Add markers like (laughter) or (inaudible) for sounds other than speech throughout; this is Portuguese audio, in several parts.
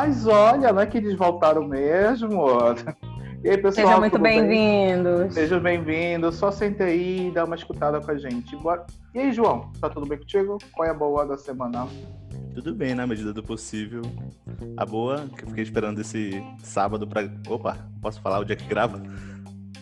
Mas olha, não é que eles voltaram mesmo. (laughs) E aí, pessoal, Sejam muito tudo bem? bem-vindos. Sejam bem-vindos. Só senta aí e dá uma escutada com a gente. Bora. E aí, João, tá tudo bem contigo? Qual é a boa da semana? Tudo bem, na medida do possível. A boa, que eu fiquei esperando esse sábado pra. Opa, posso falar o dia que grava?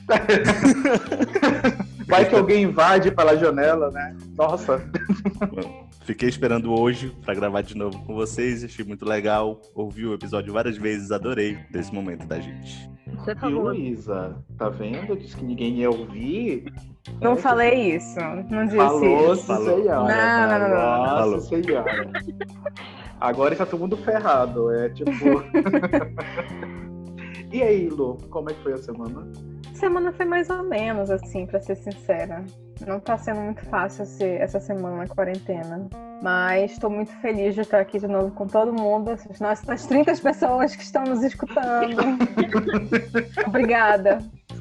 (laughs) Vai que alguém invade pela janela, né? Nossa. (laughs) Fiquei esperando hoje pra gravar de novo com vocês. Achei muito legal. Ouvi o episódio várias vezes, adorei desse momento da gente. Você tá E. Luísa, tá vendo? Disse que ninguém ia ouvir. Não É, falei isso. Não disse Falou, isso. Falou. senhora. Não, não, não, não, não. Nossa Falou. senhora. Agora está todo mundo ferrado. É tipo. (laughs) e aí, Lu, como é que foi a semana? Semana foi mais ou menos, assim, pra ser sincera. Não tá sendo muito fácil essa semana na quarentena. Mas estou muito feliz de estar aqui de novo com todo mundo. Essas nossas 30 pessoas que estão nos escutando. (laughs) Obrigada.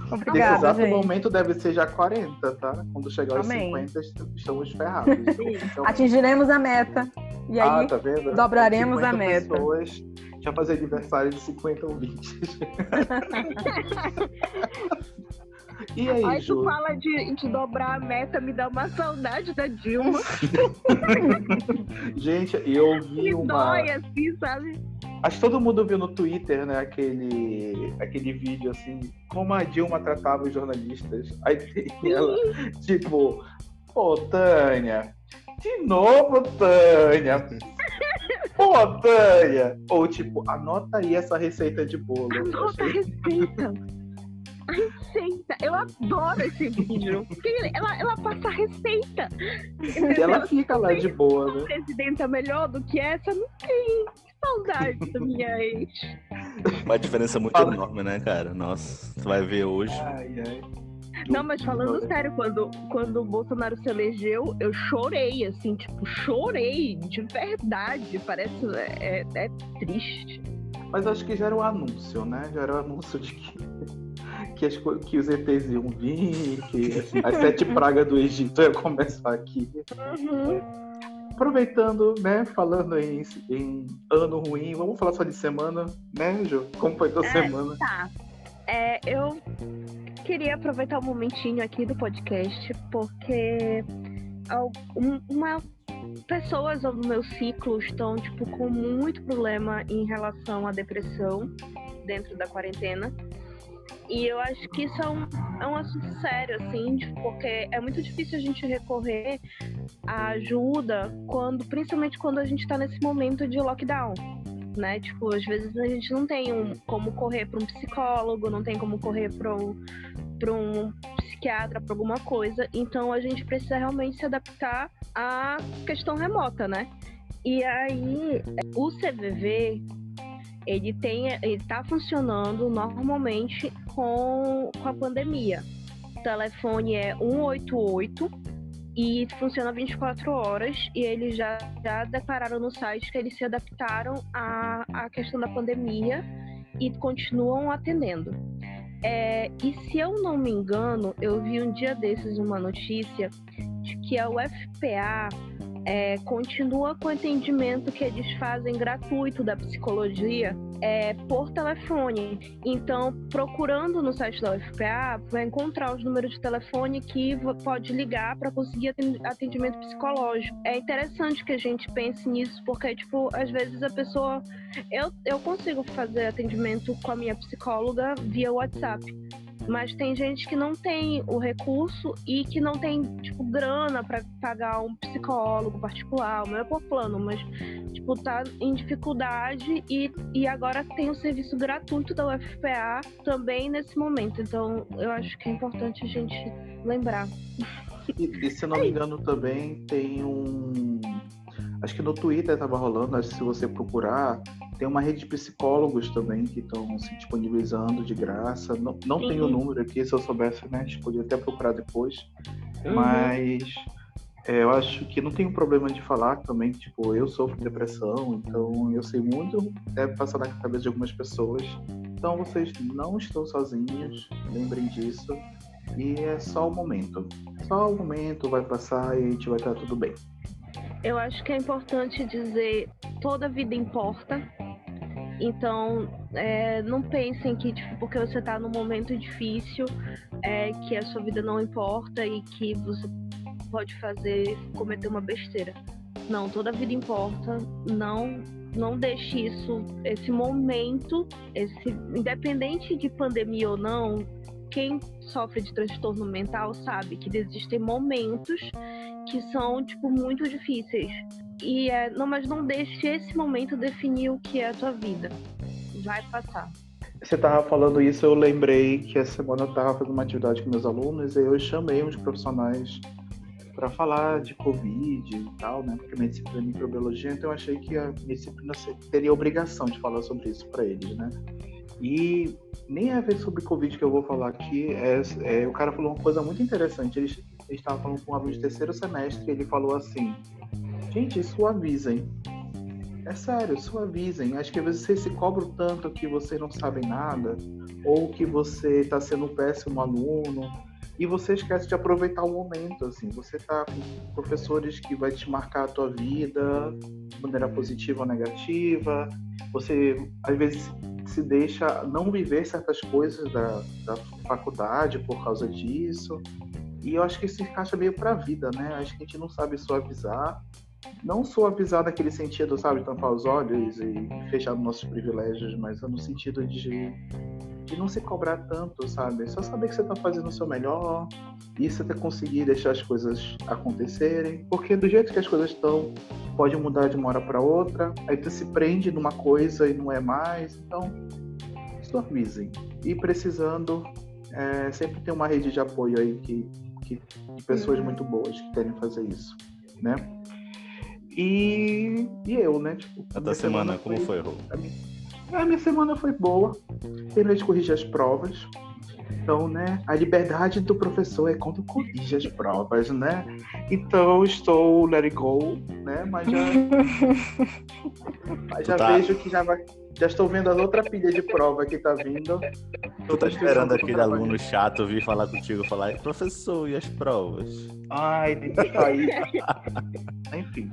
Nesse Obrigada, exato gente. momento deve ser já 40, tá? Quando chegar aos Amém. 50, est- estamos ferrados. (laughs) Então, Atingiremos a meta. E aí, ah, tá vendo? dobraremos a 50 meta. pessoas já fazer aniversário de 50 ouvintes. (laughs) e aí, Aí tu fala de, de dobrar a meta, me dá uma saudade da Dilma. (laughs) Gente, eu (laughs) vi Me uma. dói assim, sabe? Acho que todo mundo viu no Twitter, né, aquele, aquele vídeo assim, como a Dilma tratava os jornalistas. Aí tem ela, tipo, pô, Tânia, de novo, Tânia. Pô, Tânia. Ou tipo, anota aí essa receita de bolo. Anota a receita. A receita. Eu adoro esse vídeo. Porque ela, ela passa a receita. E ela fica lá de boa, né? presidenta melhor do que essa, não tem. Que saudade da minha ex. Uma diferença muito Fala. enorme, né, cara? Nossa, você vai ver hoje. Ai, ai. Não, mas falando sério, quando, quando o Bolsonaro se elegeu, eu chorei, assim, tipo, chorei de verdade. Parece. É, é triste. Mas acho que já era um anúncio, né? Já era um anúncio de que, que, as que os ETs iam vir, que as sete pragas do Egito iam começar aqui. Uhum. Aproveitando, né? Falando em, em ano ruim, vamos falar só de semana, né, Ju? Como foi tua É. semana? Tá. É, eu queria aproveitar o momentinho aqui do podcast, porque um- uma pessoas do meu ciclo estão tipo com muito problema em relação à depressão dentro da quarentena. E eu acho que isso é um, é um assunto sério, assim, porque é muito difícil a gente recorrer à ajuda quando, principalmente quando a gente está nesse momento de lockdown né? Tipo, às vezes a gente não tem um, como correr para um psicólogo, não tem como correr para um psiquiatra, para alguma coisa. Então a gente precisa realmente se adaptar à questão remota, né? E aí, o CVV, ele tem, ele tá funcionando normalmente com, com a pandemia. O telefone é 188 e funciona 24 horas e eles já, já declararam no site que eles se adaptaram à, à questão da pandemia e continuam atendendo. É, e se eu não me engano, eu vi um dia desses uma notícia que a UFPA é, continua com o atendimento que eles fazem gratuito da psicologia é, por telefone. Então, procurando no site da UFPA, vai encontrar os números de telefone que pode ligar para conseguir aten- atendimento psicológico. É interessante que a gente pense nisso, porque, tipo, às vezes a pessoa. Eu, eu consigo fazer atendimento com a minha psicóloga via WhatsApp. Mas tem gente que não tem o recurso e que não tem, tipo, grana para pagar um psicólogo particular. O meu é por plano, mas, tipo, tá em dificuldade e, e agora tem o serviço gratuito da UFPA também nesse momento. Então, eu acho que é importante a gente lembrar. E, e se não me engano também tem um. Acho que no Twitter tava rolando, acho que se você procurar, tem uma rede de psicólogos também que estão se disponibilizando de graça. Não, não tem o Uhum. número aqui, se eu soubesse, né? A gente podia até procurar depois. Uhum. Mas é, eu acho que não tem um problema de falar também, tipo, eu sofro de depressão, então eu sei muito, deve passar na cabeça de algumas pessoas. Então vocês não estão sozinhos, lembrem disso. E é só o momento. Só o momento vai passar e a gente vai estar tudo bem. Eu acho que é importante dizer toda vida importa. Então, é, não pensem que, tipo, porque você tá num momento difícil, é, que a sua vida não importa e que você pode fazer, cometer uma besteira. Não, toda vida importa. Não, não deixe isso, esse momento, esse, independente de pandemia ou não, quem sofre de transtorno mental sabe que existem momentos que são, tipo, muito difíceis. E é, não, mas não deixe esse momento definir o que é a tua vida. Vai passar. Você tava falando isso, eu lembrei que essa semana eu tava fazendo uma atividade com meus alunos e eu chamei uns profissionais para falar de Covid e tal, né? Porque minha disciplina é microbiologia, então eu achei que a minha disciplina teria obrigação de falar sobre isso para eles, né? E nem é sobre Covid que eu vou falar aqui, é, é o cara falou uma coisa muito interessante. Ele estava falando com um aluno de terceiro semestre e ele falou assim: Gente, suavizem. É sério, suavizem. Acho que às vezes vocês se cobram tanto que vocês não sabem nada, ou que você está sendo um péssimo aluno, e você esquece de aproveitar o momento, assim. Você tá com professores que vai te marcar a tua vida de maneira positiva ou negativa. Você, às vezes, se deixa não viver certas coisas da, da faculdade por causa disso. E eu acho que isso encaixa meio para a vida, né? Acho que a gente não sabe suavizar não suavizar naquele sentido, sabe, tampar os olhos e fechar nossos privilégios, mas no sentido de, de não se cobrar tanto, sabe? Só saber que você está fazendo o seu melhor e você tá conseguir deixar as coisas acontecerem, porque do jeito que as coisas estão, pode mudar de uma hora para outra, aí tu se prende numa coisa e não é mais, então suavizem. E precisando, é, sempre tem uma rede de apoio aí que, que de pessoas muito boas que querem fazer isso, né? E, e eu, né? Tipo, a tua semana, semana, como foi, Rô? A minha, a minha semana foi boa. Terminei de corrigir as provas. Então, né, a liberdade do professor é quando corrige as provas, né? Então, estou let it go, né? Mas já, mas já tá... vejo que já vai. Já estou vendo as outras pilhas de prova que tá vindo. Tu tá esperando aquele aluno chato vir falar contigo, falar, professor, e as provas? Ai, deixa aí. (laughs) Enfim.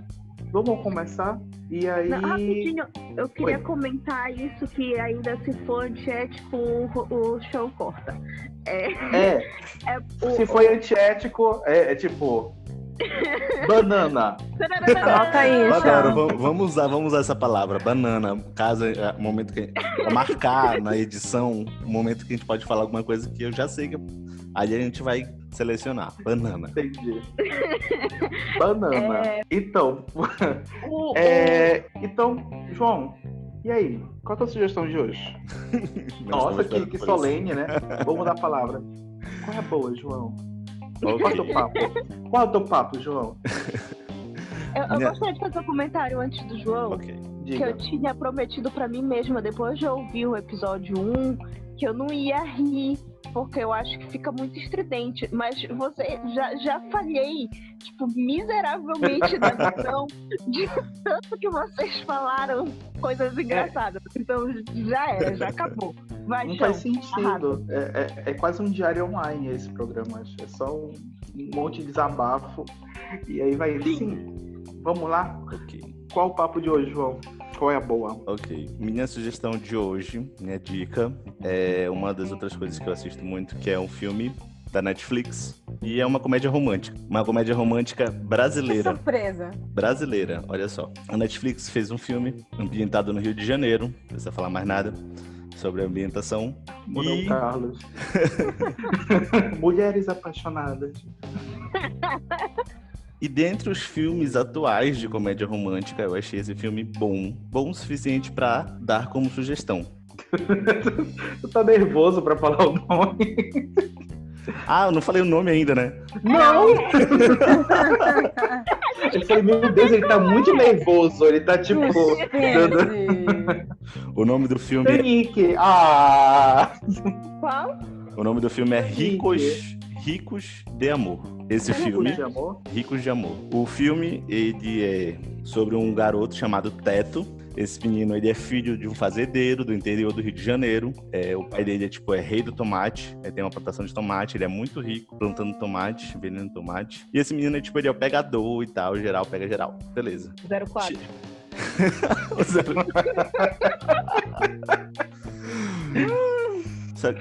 Vamos começar? E aí. Não, rapidinho, eu queria Oi. comentar isso que ainda se for antiético, o, o show corta. É. é, (laughs) é o, se foi antiético, é, é tipo. (laughs) Banana. Anota aí, Adoro, vamos usar, vamos usar essa palavra, banana. Caso é, momento que marcar na edição, o momento que a gente pode falar alguma coisa que eu já sei que aí a gente vai selecionar. Banana. Entendi. (laughs) Banana. É... Então, (laughs) é... então, João, e aí? Qual a tua sugestão de hoje? Nossa, que, que solene, né? Vamos dar a palavra. Qual é a boa, João? Okay. Qual é o papo? Qual é o teu papo, João? Eu, eu gostaria de fazer um comentário antes do João. Okay. Que eu tinha prometido para mim mesma, depois de ouvir o episódio 1, que eu não ia rir porque eu acho que fica muito estridente. Mas você já, já falhei, tipo, miseravelmente na visão de tanto que vocês falaram coisas engraçadas. É. Então já era, já acabou. Vai, Não faz sentido. É, é, é, quase um diário online esse programa. É só um, um monte de desabafo. E aí vai Sim. Sim. Vamos lá? Ok. Qual o papo de hoje, João? Qual é a boa? Ok. Minha sugestão de hoje, minha dica, é uma das outras coisas que eu assisto muito, que é um filme da Netflix. E é uma comédia romântica. Uma comédia romântica brasileira. Que surpresa. Brasileira, olha só. A Netflix fez um filme ambientado no Rio de Janeiro. Não precisa falar mais nada sobre a ambientação. Mudou e... Carlos. (laughs) Mulheres apaixonadas. (laughs) E dentre os filmes atuais de comédia romântica, eu achei esse filme bom, bom o suficiente para dar como sugestão. (laughs) tu tá nervoso para falar o nome? Ah, eu não falei o nome ainda, né? Não! (laughs) eu falei, meu Deus, ele tá muito nervoso. Ele tá tipo. o nome do filme. é... Ah! Qual? O nome do filme é Ricos, Ricos de Amor. Esse Ricos filme. De amor? Ricos de Amor. O filme, ele é sobre um garoto chamado Teto. Esse menino, ele é filho de um fazendeiro do interior do Rio de Janeiro. É, o pai dele é, tipo, é rei do tomate. É, tem uma plantação de tomate. Ele é muito rico plantando tomate, vendendo tomate. E esse menino, é, tipo, ele é o pegador e tal. Geral, pega geral. Beleza. 04. Só que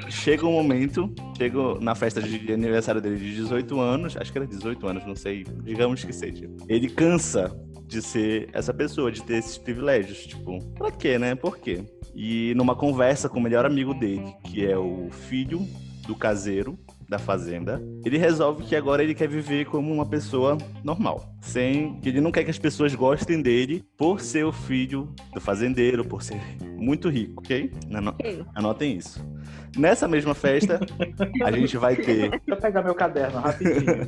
chega um momento, chega na festa de aniversário dele de 18 anos, acho que era 18 anos, não sei, digamos que seja. Ele cansa de ser essa pessoa, de ter esses privilégios. Tipo, pra quê, né? Por quê? E numa conversa com o melhor amigo dele, que é o filho do caseiro da fazenda, ele resolve que agora ele quer viver como uma pessoa normal, sem que ele não quer que as pessoas gostem dele por ser o filho do fazendeiro, por ser muito rico, Ok. Anotem isso. Nessa mesma festa, a gente vai ter Deixa eu pegar meu caderno rapidinho.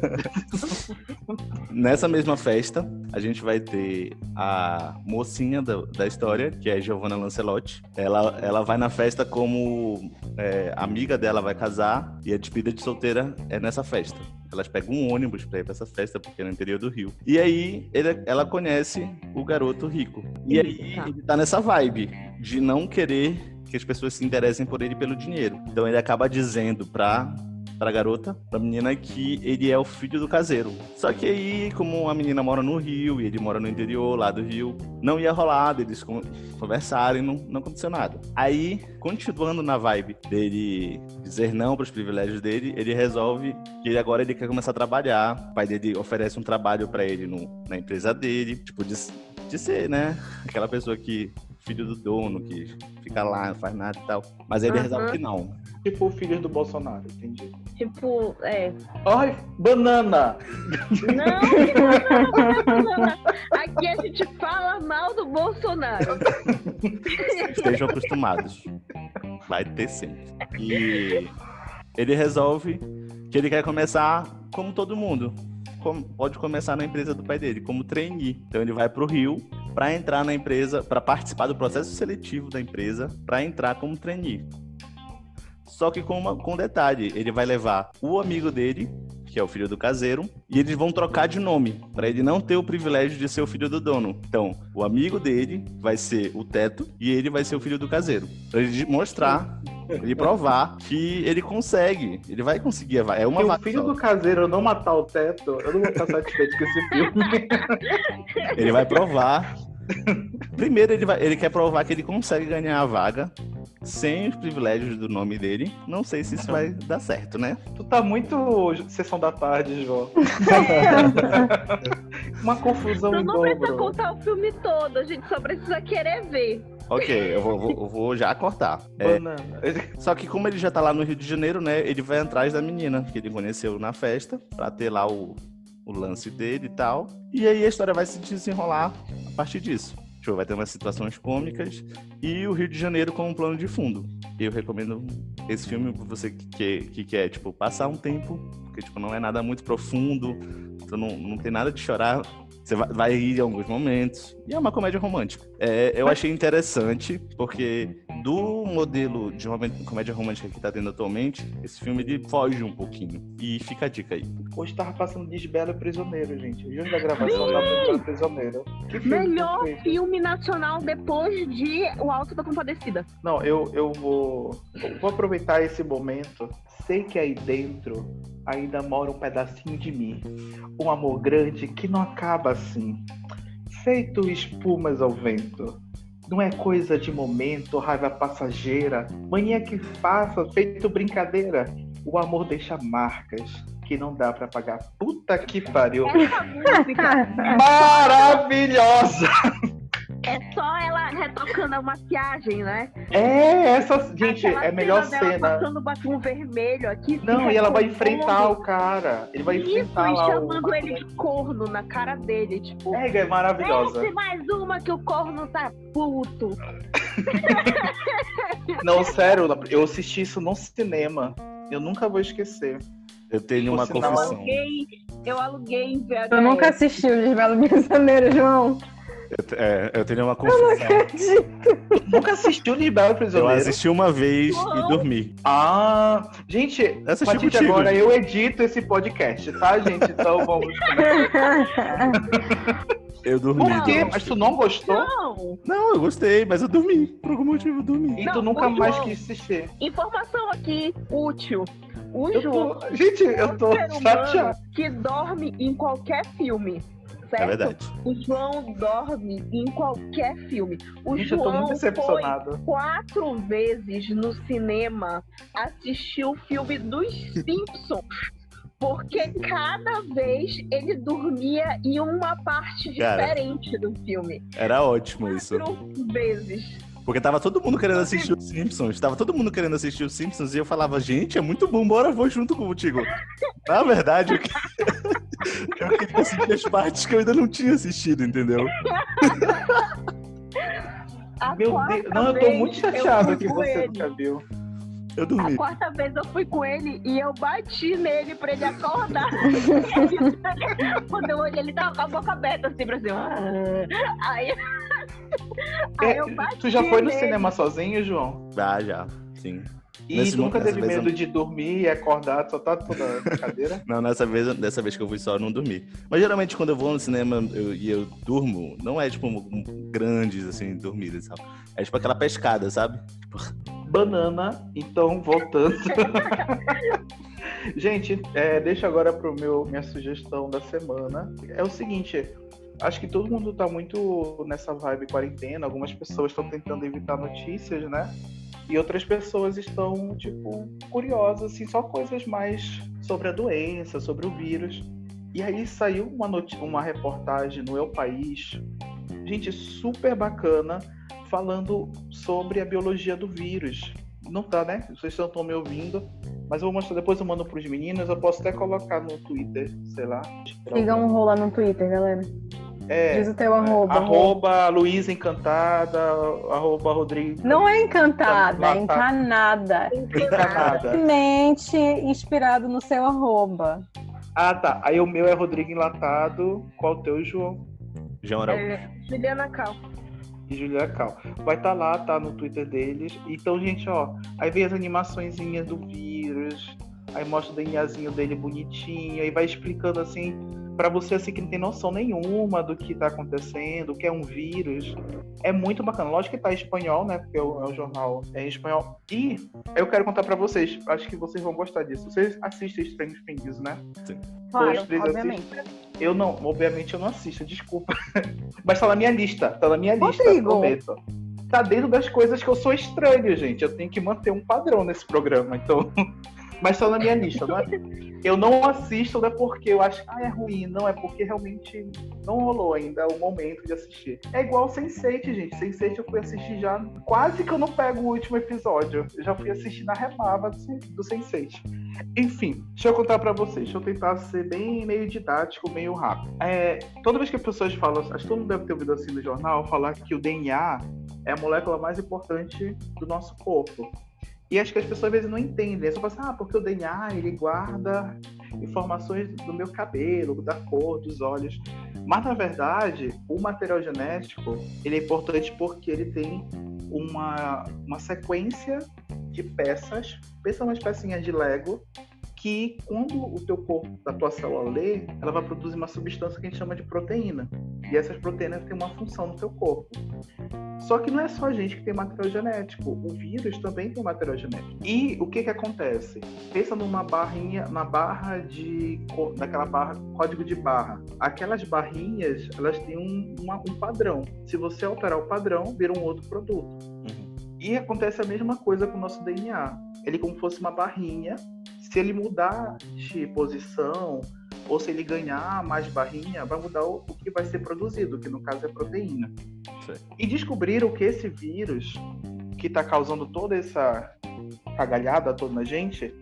Nessa mesma festa, a gente vai ter a mocinha da, da história, que é Giovanna Lancelotti. Ela, ela vai na festa como é, amiga dela vai casar e a despedida de solteira é nessa festa. Elas pegam um ônibus pra ir pra essa festa, porque é no interior do Rio. E aí ele- ela conhece o garoto rico. E aí ele tá nessa vibe de não querer que as pessoas se interessem por ele pelo dinheiro. Então ele acaba dizendo pra pra garota, pra menina, que ele é o filho do caseiro. Só que aí, como a menina mora no Rio e ele mora no interior lá do Rio, não ia rolar deles con- conversarem, não, não aconteceu nada. Aí, continuando na vibe dele dizer não pros privilégios dele, ele resolve que ele agora ele quer começar a trabalhar. O pai dele oferece um trabalho pra ele no- na empresa dele, tipo, de ser, né, aquela pessoa que filho do dono, que fica lá, não faz nada e tal. Mas ele Aham. resolve que não. tipo o filho do Bolsonaro, entendi. Tipo, é. Ai, banana! Não, não, não, não. Aqui a gente fala mal do Bolsonaro. Estejam acostumados. Vai ter sempre. E ele resolve que ele quer começar como todo mundo. Como- pode começar na empresa do pai dele, como trainee. Então ele vai pro Rio para entrar na empresa, para participar do processo seletivo da empresa, para entrar como trainee. Só que com, uma, com detalhe, ele vai levar o amigo dele, que é o filho do caseiro, e eles vão trocar de nome, para ele não ter o privilégio de ser o filho do dono. Então, o amigo dele vai ser o Teto e ele vai ser o filho do caseiro. Pra ele mostrar, ele provar que ele consegue, ele vai conseguir. a vaga. É uma Se o vaga filho só. do caseiro não matar o teto, eu não vou estar satisfeito com esse filme. (laughs) Ele vai provar. Primeiro, ele, vai, ele quer provar que ele consegue ganhar a vaga sem os privilégios do nome dele. Não sei se isso vai dar certo, né? Tu tá muito sessão da tarde, João. (laughs) Uma confusão Tu não precisa dobro. contar o filme todo, a gente só precisa querer ver. Ok, eu vou, vou- eu vou já cortar. É. Só que como ele já tá lá no Rio de Janeiro, né? Ele vai atrás da menina que ele conheceu na festa pra ter lá o, o lance dele e tal. E aí a história vai se desenrolar a partir disso. Tipo, vai ter umas situações cômicas e o Rio de Janeiro como plano de fundo. Eu recomendo esse filme pra você que, que, que quer, tipo, passar um tempo, porque tipo, não é nada muito profundo, então não, não tem nada de chorar. Você vai, vai rir em alguns momentos. E é uma comédia romântica. É, eu achei interessante, porque do modelo de uma comédia romântica que tá tendo atualmente, esse filme ele foge um pouquinho. E fica a dica aí. Hoje tava passando Desbelo e Prisioneiro, gente. Junto da gravação tava Desbelo e Prisioneiro. Que filme Melhor perfeito. filme nacional depois de O Alto da Compadecida. Não, eu, eu vou, eu vou aproveitar esse momento. Sei que aí dentro ainda mora um pedacinho de mim. Um amor grande que não acaba assim. Feito espumas ao vento. Não é coisa de momento, raiva passageira, mania que passa, feito brincadeira. O amor deixa marcas que não dá pra pagar. Puta que pariu. Música (laughs) Maravilhosa! É só ela retocando a maquiagem, né? É, essa, gente, Aquela é a melhor cena cena. passando batom vermelho aqui. Não, e ela vai enfrentar o cara. Ele vai Isso, enfrentar e lá chamando o. ele de corno na cara dele, tipo. É, é maravilhosa. Desce mais uma que o corno tá puto. (laughs) Não, sério, eu assisti isso no cinema. Eu nunca vou esquecer. Eu tenho uma sinal, Eu confissão. aluguei, eu aluguei em VHS. Eu nunca assisti o Desvelo Prisioneiro, João. Eu, é, eu tenho uma confissão. Nunca assistiu de Belo Eu Prisioneiro? assisti uma vez Não. e dormi. Ah, gente, a partir de contigo. agora eu edito esse podcast, tá, gente? Então vamos. (laughs) Eu dormi. Por quê? Mas tu não gostou? Não! Não, eu gostei, mas eu dormi. Por algum motivo eu dormi. E Não, tu nunca o mais quis assistir. Informação aqui útil. O Eu João tô... Gente, é eu um tô chateado. que dorme em qualquer filme. É certo? verdade. o João dorme em qualquer filme. O Gente, eu tô muito João foi decepcionado. quatro vezes no cinema assistir o filme dos Simpsons. Porque cada vez ele dormia em uma parte Cara. diferente do filme. Era ótimo isso. Quatro vezes. Porque tava todo mundo querendo assistir os Simpsons. Tava todo mundo querendo assistir os Simpsons e eu falava, gente, é muito bom, bora, vou junto contigo. Na verdade, eu, que- (laughs) eu queria assistir as partes que eu ainda não tinha assistido, entendeu? A Meu Deus, não, eu tô muito chateado que com você ele. nunca viu. Eu A dormi. quarta vez eu fui com ele e eu bati nele pra ele acordar. (laughs) (laughs) Quando eu olhei, ele tava com a boca aberta assim pra cima. Aí, aí (laughs) É, tu já foi no nele. cinema sozinho, João? Ah, já, sim. E Nesse nunca teve vez eu- medo de dormir e acordar, só tá toda (laughs) na cadeira? Não, nessa vez, dessa vez que eu fui só, eu não dormi. Mas geralmente quando eu vou no cinema eu- e eu durmo, não é tipo um- um- grandes, assim, dormidas e tal. É tipo aquela pescada, sabe? (laughs) Banana, então voltando. Gente, é, deixa agora pro meu minha sugestão da semana. É o seguinte, acho que todo mundo tá muito nessa vibe quarentena. Algumas pessoas estão tentando evitar notícias, né? E outras pessoas estão, tipo, curiosas, assim, só coisas mais sobre a doença, sobre o vírus. E aí saiu uma, uma reportagem no El País, gente, super bacana, falando sobre a biologia do vírus. Não tá, né? Vocês não estão me ouvindo, mas eu vou mostrar depois, eu mando pros meninos, eu posso até colocar no Twitter, sei lá. Siga um rola no Twitter, galera. É, Diz o teu arroba. arroba Luísa Encantada, arroba Rodrigo Não é encantada, Tá- é encanada. Encanada. Mente inspirado no seu arroba. Ah, tá. Aí o meu é Rodrigo Enlatado. Qual o teu, João? João Araújo. É, Juliana Cal. E Julia Cal. Vai estar lá, tá no Twitter deles. Então, gente, ó, aí vem as animaçõezinhas do vírus, aí mostra o DNAzinho dele bonitinho, aí vai explicando assim, pra você assim que não tem noção nenhuma do que tá acontecendo, o que é um vírus. É muito bacana. Lógico que tá em espanhol, né? Porque é o, é o jornal é em espanhol. E eu quero contar pra vocês, acho que vocês vão gostar disso. Vocês assistem Stranger Things, né? Claro, Dois, três obviamente. Eu não, obviamente eu não assisto, desculpa. (laughs) Mas tá na minha lista, tá na minha lista, Rodrigo. prometo. Tá dentro das coisas que eu sou estranho, gente. Eu tenho que manter um padrão nesse programa, então. (laughs) Mas tá na minha (laughs) lista, não é? Eu não assisto, não é porque eu acho que ah, é ruim, não, é porque realmente não rolou ainda o momento de assistir. É igual Sense8, gente. Sense8 eu fui assistir já, quase que eu não pego o último episódio. Eu já fui assistir na remava do, do Sense8. Enfim, deixa eu contar pra vocês. Deixa eu tentar ser bem meio didático, meio rápido. É, toda vez que as pessoas falam, acho que todo mundo deve ter ouvido assim no jornal, falar que o DNA é a molécula mais importante do nosso corpo. E acho que as pessoas às vezes não entendem. É só assim, ah, porque o DNA ele guarda informações do meu cabelo, da cor, dos olhos. Mas na verdade, o material genético ele é importante porque ele tem uma, uma sequência de peças, pensa umas pecinhas de Lego, que quando o teu corpo, da tua célula lê, ela vai produzir uma substância que a gente chama de proteína. E essas proteínas têm uma função no teu corpo. Só que não é só a gente que tem material genético, o vírus também tem material genético. E o que que acontece? Pensa numa barrinha, na barra de, naquela barra, código de barra. Aquelas barrinhas, elas têm um, uma- um padrão. Se você alterar o padrão, vira um outro produto. Uhum. E acontece a mesma coisa com o nosso DNA. Ele é como fosse uma barrinha. Se ele mudar de posição ou se ele ganhar mais barrinha, vai mudar o, que vai ser produzido, que no caso é proteína. Certo. E descobriram que esse vírus, que está causando toda essa cagalhada toda na gente,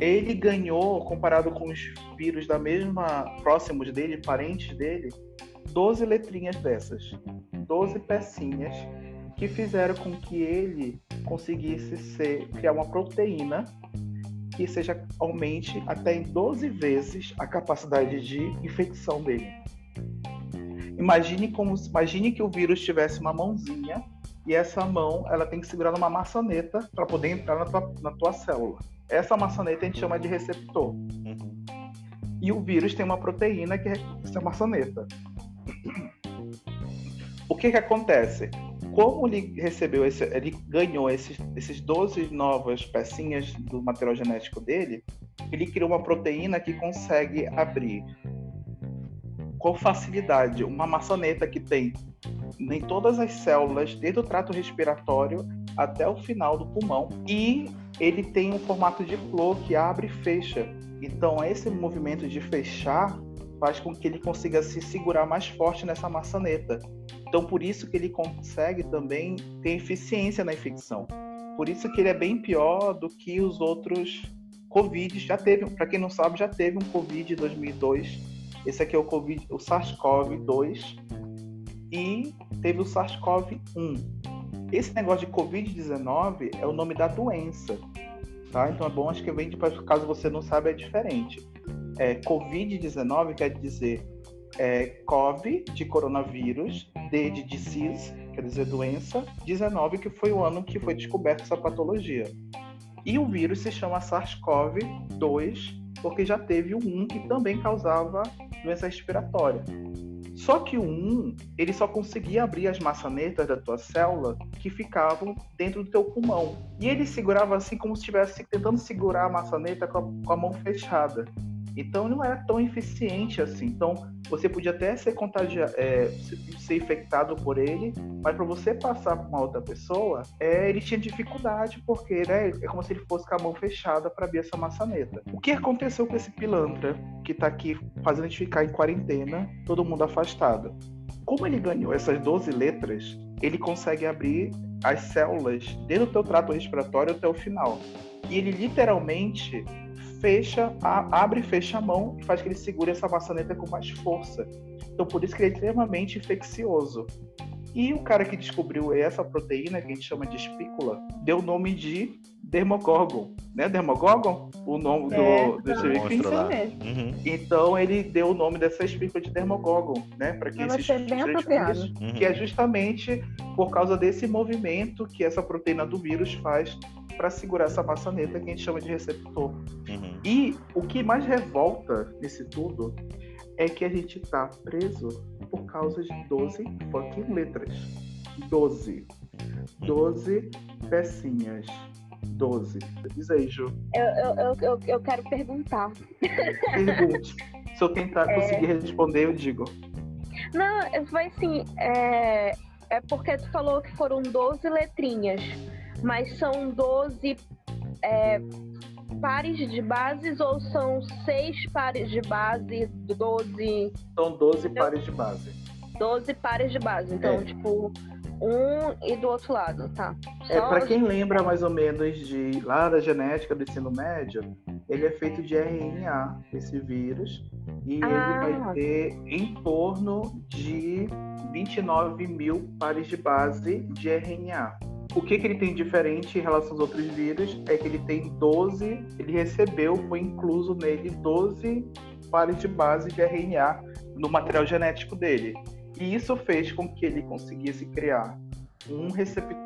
ele ganhou, comparado com os vírus da mesma, próximos dele, parentes dele, 12 letrinhas dessas. 12 pecinhas que fizeram com que ele conseguisse ser, criar uma proteína que seja aumente até em 12 vezes a capacidade de infecção dele. Imagine como imagine que o vírus tivesse uma mãozinha e essa mão ela tem que segurar numa maçaneta para poder entrar na tua, na tua célula. Essa maçaneta a gente chama de receptor. Uhum. E o vírus tem uma proteína que é essa maçaneta. O que que acontece? Como ele recebeu esse, ele ganhou esses, esses 12 novas pecinhas do material genético dele, ele criou uma proteína que consegue abrir com facilidade uma maçaneta que tem em todas as células, desde o trato respiratório até o final do pulmão, e ele tem um formato de flor que abre e fecha. Então, esse movimento de fechar faz com que ele consiga se segurar mais forte nessa maçaneta. Então, por isso que ele consegue também ter eficiência na infecção. Por isso que ele é bem pior do que os outros Covid. Já teve, para quem não sabe, já teve um Covid em 2002. Esse aqui é o Covid, o SARS-CoV-2 e teve o SARS-CoV-1. Esse negócio de Covid-19 é o nome da doença, tá? Então é bom, acho que vem, caso você não saiba, é diferente. É, Covid-19 quer dizer é, COV de coronavírus, D de disease, quer dizer doença, 19 que foi o ano que foi descoberta essa patologia. E o vírus se chama SARS-CoV-2 porque já teve o 1 que também causava doença respiratória. Só que o 1, ele só conseguia abrir as maçanetas da tua célula que ficavam dentro do teu pulmão. E ele segurava assim como se estivesse tentando segurar a maçaneta com a, com a mão fechada. Então não era tão eficiente assim. Então você podia até ser contagiado, é, ser infectado por ele, mas para você passar para uma outra pessoa, é, ele tinha dificuldade porque né, é como se ele fosse com a mão fechada para abrir essa maçaneta. O que aconteceu com esse pilantra que está aqui fazendo a gente ficar em quarentena, todo mundo afastado? Como ele ganhou essas 12 letras, ele consegue abrir as células desde o teu trato respiratório até o final. E ele literalmente fecha, a, abre e fecha a mão e faz que ele segure essa maçaneta com mais força. Então, por isso que ele é extremamente infeccioso. E o cara que descobriu essa proteína, que a gente chama de espícula, deu o nome de Dermogorgon, né? Dermogorgon? O nome é, do, do Stephen King. Uhum. Então ele deu o nome dessa espícula de Dermogorgon, né? Para que esses bem apropriado. Uhum. Que é justamente por causa desse movimento que essa proteína do vírus faz para segurar essa maçaneta que a gente chama de receptor. Uhum. E o que mais revolta nesse tudo é que a gente tá preso por causa de 12 fucking letras. 12. 12 pecinhas. 12. Diz aí, Ju. Eu, eu, eu, eu quero perguntar. Pergunte. Se eu tentar é... conseguir responder, eu digo. Não, foi assim. É, é porque tu falou que foram 12 letrinhas, mas são 12 é, pares de bases ou são 6 pares de base, 12. São 12 pares de base. 12 pares de base. Então, é. tipo, um e do outro lado, tá? É, Só é, para quem lembra mais ou menos de lá da genética do ensino médio, ele é feito de RNA, esse vírus, e ah. ele vai ter em torno de 29 mil pares de base de RNA. O que, que ele tem diferente em relação aos outros vírus é que ele tem 12, ele recebeu, foi incluso nele 12 pares de base de RNA no material genético dele. E isso fez com que ele conseguisse criar um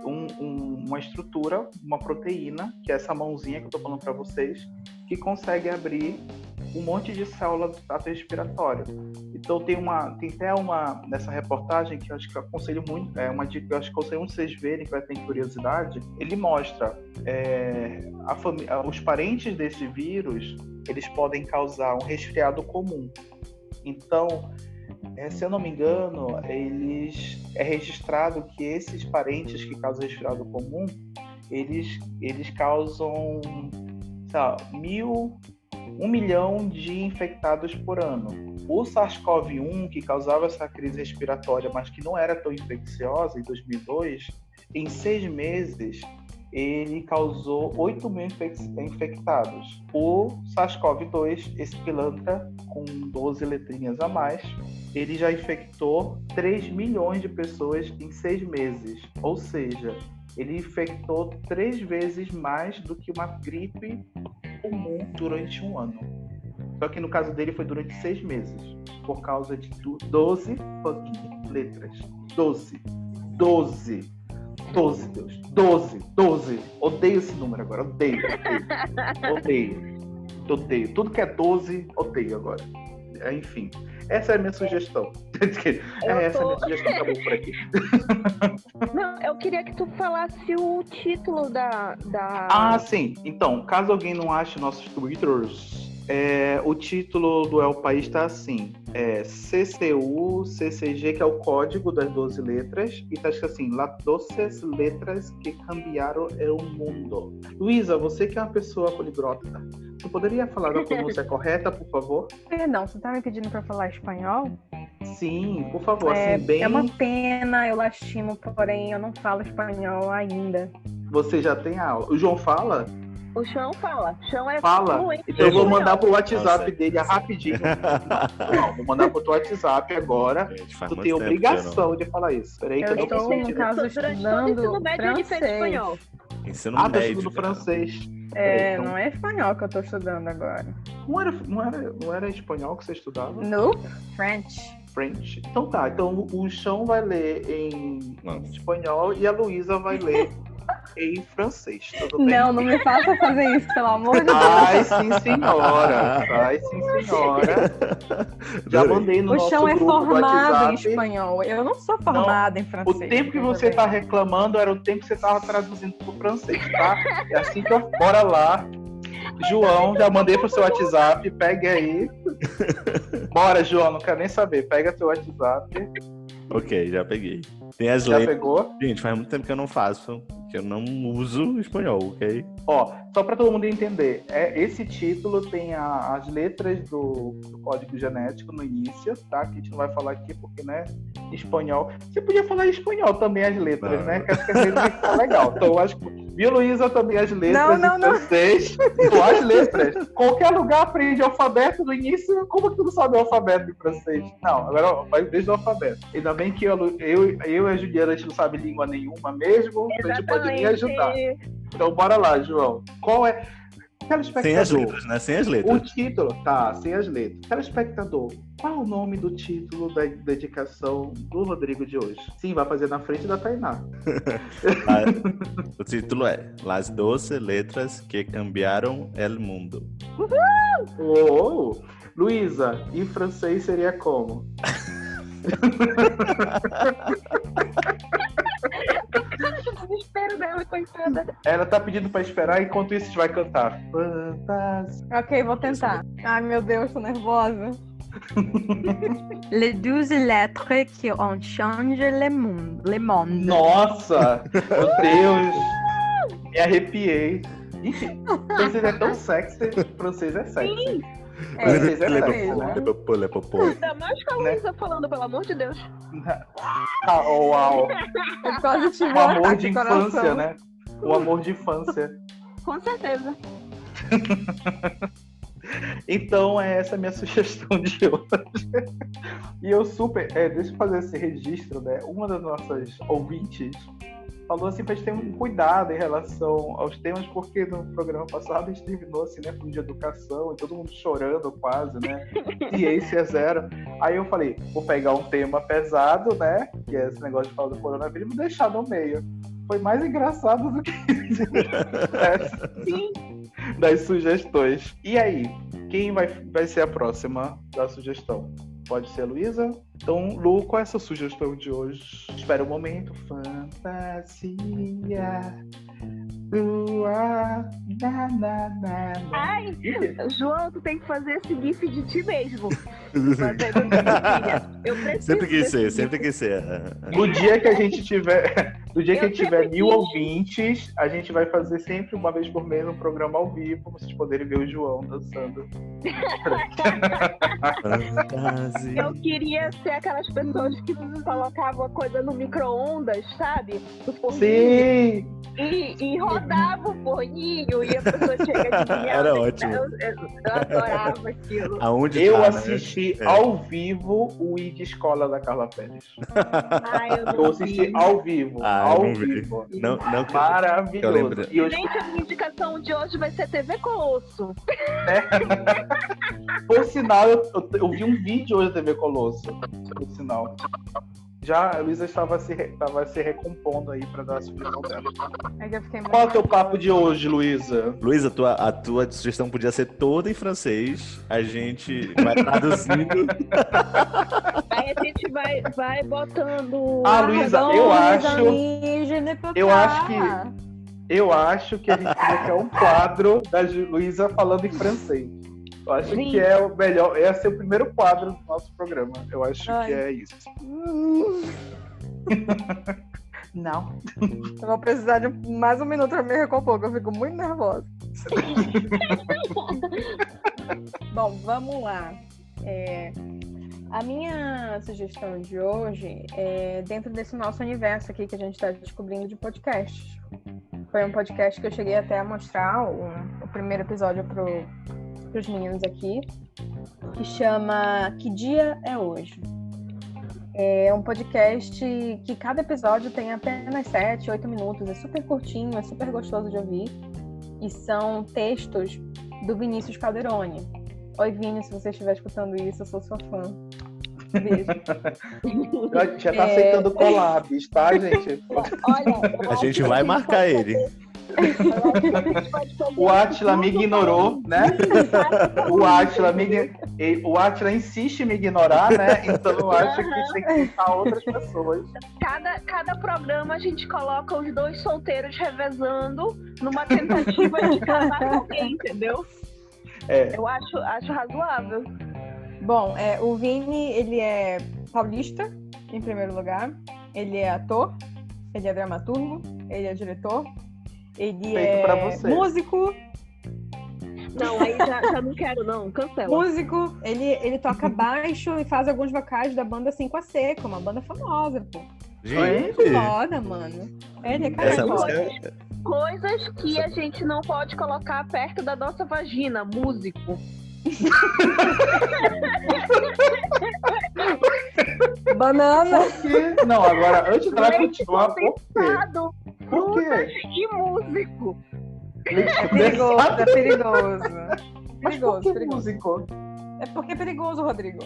um, um, uma estrutura, uma proteína, que é essa mãozinha que eu estou falando para vocês, que consegue abrir um monte de célula do trato respiratório. Então tem uma, tem até uma nessa reportagem que eu acho que eu aconselho muito, é uma dica que eu acho que eu aconselho vocês verem que vai ter curiosidade. Ele mostra é, a os parentes desse vírus, eles podem causar um resfriado comum. Então é, se eu não me engano, eles é registrado que esses parentes que causam resfriado comum, eles, eles causam lá, mil, um milhão de infectados por ano. O SARS-CoV-1, que causava essa crise respiratória, mas que não era tão infecciosa em 2002, em seis meses ele causou 8 mil infectados. O SARS-CoV-2, esse pilantra com 12 letrinhas a mais, ele já infectou 3 milhões de pessoas em seis meses. Ou seja, ele infectou três vezes mais do que uma gripe comum durante um ano. Só que no caso dele foi durante seis meses, por causa de 12 fucking letras. 12. 12. 12, Deus. 12, 12. Odeio esse número agora. Odeio. Odeio. odeio. odeio. Tudo que é 12, odeio agora. Enfim. Essa é a minha sugestão. (laughs) é, essa tô... é a minha sugestão. Acabou por aqui. (laughs) Não, eu queria que tu falasse o título da, da. Ah, sim. Então, caso alguém não ache nossos twitters, É, o título do El País está assim: é CCU, CCG, que é o código das 12 letras, e está escrito assim: Las doces letras que cambiaram o mundo. Luísa, você que é uma pessoa poliglota, você poderia falar da pronúncia (laughs) correta, por favor? Perdão, você tá me pedindo para falar espanhol? Sim, por favor, é, assim, bem. é uma pena, eu lastimo, porém eu não falo espanhol ainda. Você já tem aula. O João fala? O João fala. O João é Fala. fluente Então eu vou mandar pro WhatsApp Nossa. dele rapidinho. (laughs) Não, vou mandar pro teu WhatsApp agora. Gente, Tu tem obrigação de falar isso. Peraí que Eu eu não estou, no caso, todo estudando ensino médio ele fez francês. espanhol. Ensino Ah, tá médio. estudando cara. francês. É, Então- não é espanhol que eu tô estudando agora. Não era, não, era, não era espanhol que você estudava? No French. French. Então tá, então o Chão vai ler em Não. espanhol e a Luísa vai ler (laughs) em francês. Tudo bem? Não, não me faça fazer isso, pelo amor de Deus. Ai, sim, senhora. Ai, sim, senhora. Já mandei no O nosso chão é grupo formado em espanhol. Eu não sou formada em O francês. tempo que você tá reclamando era o tempo que você tava traduzindo pro francês, tá? É assim que eu. Bora lá. João, já mandei pro seu WhatsApp, pegue aí. Bora, João, não quero nem saber. Pega seu WhatsApp. Ok, já peguei. Tem as Já letras. pegou? Gente, faz muito tempo que eu não faço, eu não uso espanhol, ok? Ó, só para todo mundo entender, é, esse título tem a- as letras do, do código genético no início, tá? Que a gente não vai falar aqui porque, né, espanhol. Você podia falar em espanhol também as letras, Não. né? Que acho que vai ficar legal. Então, eu acho que. Viu, Luísa, também as letras Não, não, em não. francês. Pô, as letras. Qualquer lugar aprende alfabeto no início. Como que tu não sabe o alfabeto em francês? Não, agora vai desde o alfabeto. Ainda bem que eu, eu, eu e a Juliana, a gente não sabe língua nenhuma mesmo, então a gente pode me ajudar. Então bora lá, João. Qual é. Telespectador. Sem as letras, né? Sem as O letras. título, tá, sem as letras. Telespectador, qual é o nome do título da dedicação do Rodrigo de hoje? Sim, vai fazer na frente da Tainá. (laughs) Ah, o título é Las doce letras que cambiaram el mundo. Oh, Luísa, em francês seria como? (laughs) O desespero dela, coitada. Ela tá pedindo pra esperar, enquanto isso a gente vai cantar. Fantasia. Ok, vou tentar. Ai, meu Deus, tô nervosa. (laughs) Les douze lettres qui ont changé le monde. Le monde. Nossa! Meu (laughs) Deus! Me arrepiei. Ixi, francês é tão sexy. Francês é sexy. É, Francês é né? Le popô. Ainda mais com a Né? Luísa falando, pelo amor de Deus. Ah, uau! (laughs) eu quase tive um amor de de coração. infância, né? Um amor de infância. Com certeza. (laughs) Então, é essa a minha (laughs) sugestão de hoje. E eu super. É, deixa eu fazer esse registro, né? Uma das nossas ouvintes falou assim pra gente ter um cuidado em relação aos temas, porque no programa passado a gente terminou assim, né? Falando de educação e todo mundo chorando quase, né? (laughs) Ciência zero. Aí eu falei, vou pegar um tema pesado, né? Que é esse negócio de falar do coronavírus e vou deixar no meio. Foi mais engraçado do que Sim. (laughs) das sugestões. E aí, quem vai, vai ser a próxima da sugestão? Pode ser a Luísa? Então, Lu, qual é a sua sugestão de hoje? Espera um momento. Fantasia. Lua. Na, na, na, na. Ai, João, tu tem que fazer esse gif de ti mesmo. (laughs) Filha. Eu preciso Sempre quis ser, sempre quis ser. No dia que a gente tiver, (laughs) no dia que a Eu gente tiver mil quis. ouvintes, a gente vai fazer sempre uma vez por mês um programa ao vivo, pra vocês poderem ver o João dançando. Eu queria ser aquelas pessoas que colocavam a coisa no micro-ondas, sabe? Do Sim! e, e rodava o forninho e a pessoa chega de Era ótimo. Eu, eu, eu adorava aquilo. Aonde Eu tá, né? assisti É. ao vivo o I de Escola da Carla Pérez. Ai, eu Eu assisti vi. ao vivo. Ah, ao vivo. Não, não Maravilhoso. Eu lembro. E eu, Gente, a minha indicação de hoje vai ser TV Colosso. por sinal, eu, eu, eu vi um vídeo hoje da TV Colosso. Por sinal. Já a Luísa estava se, estava se recompondo aí para dar a sugestão dela. É Qual é o teu papo de hoje, Luísa? Luísa, a tua, a tua sugestão podia ser toda em francês. A gente vai traduzindo. (laughs) Aí a gente vai, vai botando. Ah, Luísa, eu acho- eu acho que- Eu acho que a gente podia criar um quadro da Luísa falando em francês. Eu acho Sim. que é o melhor. Esse é o primeiro quadro do nosso programa. Eu acho Ai. que é isso. (laughs) Não. Eu vou precisar de mais um minuto pra me recompor, que eu fico muito nervosa. (laughs) Bom, vamos lá. É, a minha sugestão de hoje é dentro desse nosso universo aqui que a gente está descobrindo de podcasts. Foi um podcast que eu cheguei até a mostrar o, o primeiro episódio para os meninos aqui, que chama Que Dia é Hoje? É um podcast que cada episódio tem apenas 7, 8 minutos, é super curtinho, é super gostoso de ouvir. E são textos do Vinícius Calderoni. Oi, Vini, se você estiver escutando isso, eu sou sua fã. Beijo. (laughs) Já tá É. aceitando collabs, tá, gente? Olha, A gente vai marcar ele. (laughs) O Atila me ignorou, né? O Atila, me, o Atila insiste em me ignorar, né? Então eu acho que tem que citar outras pessoas. Cada, cada programa a gente coloca os dois solteiros revezando numa tentativa de casar com alguém, entendeu? É. Eu acho, acho razoável. Bom, é, o Vini, ele é paulista, em primeiro lugar. Ele é ator, ele é dramaturgo, ele é diretor, ele Feito é pra você. músico, Não, aí já, já não quero, não. Cancela. músico, ele, ele toca baixo e faz alguns vocais da banda 5 a Seco, uma banda famosa, pô. Gente, Foda, mano. Ele é cara música é- Coisas que a gente não pode colocar perto da nossa vagina. Músico. (laughs) Banana. Por quê? Não, agora, antes dela continuar, por quê? Por quê? e músico. É perigoso, é perigoso. Mas por Perigoso, que perigoso. músico? É porque é perigoso, Rodrigo.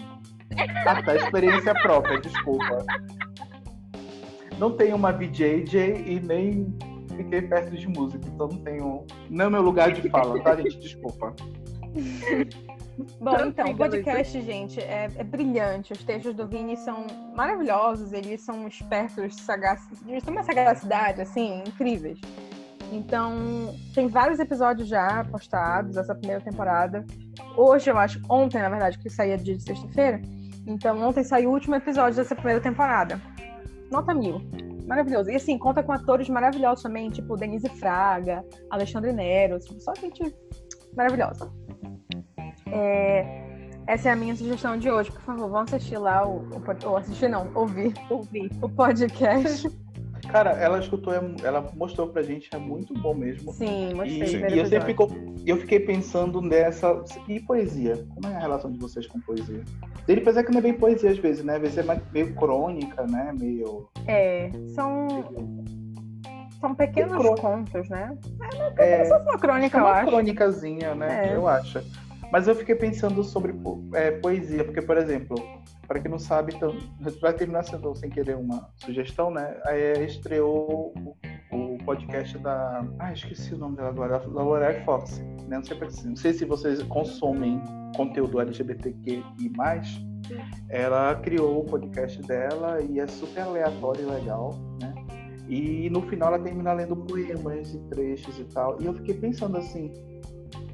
Ah, tá, experiência própria, desculpa. Não tenho uma BJJ e nem fiquei perto de música, então não tenho. Não é meu lugar de fala, tá, gente? Desculpa. Bom, então, o podcast, gente, é, é brilhante. Os textos do Vini são maravilhosos, eles são espertos, sagazes, eles têm uma sagacidade, assim, incríveis. Então, tem vários episódios já postados, essa primeira temporada. Hoje, eu acho, ontem, na verdade, que saía dia de sexta-feira. Então, ontem saiu o último episódio dessa primeira temporada. Nota mil. Maravilhoso. E assim, conta com atores maravilhosos também, tipo Denise Fraga, Alexandre Nero, tipo, só gente maravilhosa. É, essa é a minha sugestão de hoje. Por favor, vão assistir lá o, o ou assistir não, ouvir, Ouvi. o podcast. (laughs) Cara, ela escutou, é- ela mostrou pra gente, é muito bom mesmo. Sim, mostrei. E, e eu sempre fico, eu fiquei pensando nessa. E poesia? Como é a relação de vocês com poesia? Ele pensa que não é bem poesia às vezes, né? Às vezes é meio crônica, né? Meio. É, são, são pequenos Crô- contos, né? É, Essa é uma crônica, é eu uma acho. crônicazinha, né? É. Eu acho. Mas eu fiquei pensando sobre é, poesia, porque, por exemplo, para quem não sabe, então, vai terminar sendo sem querer uma sugestão, né? É, estreou o, o podcast da. Ah, esqueci o nome dela agora, da Lorelai Fox. Né? Não, sei, não sei se vocês consomem conteúdo LGBTQ e mais. Ela criou o podcast dela e é super aleatório e legal, né? E no final ela termina lendo poemas e trechos e tal. E eu fiquei pensando assim,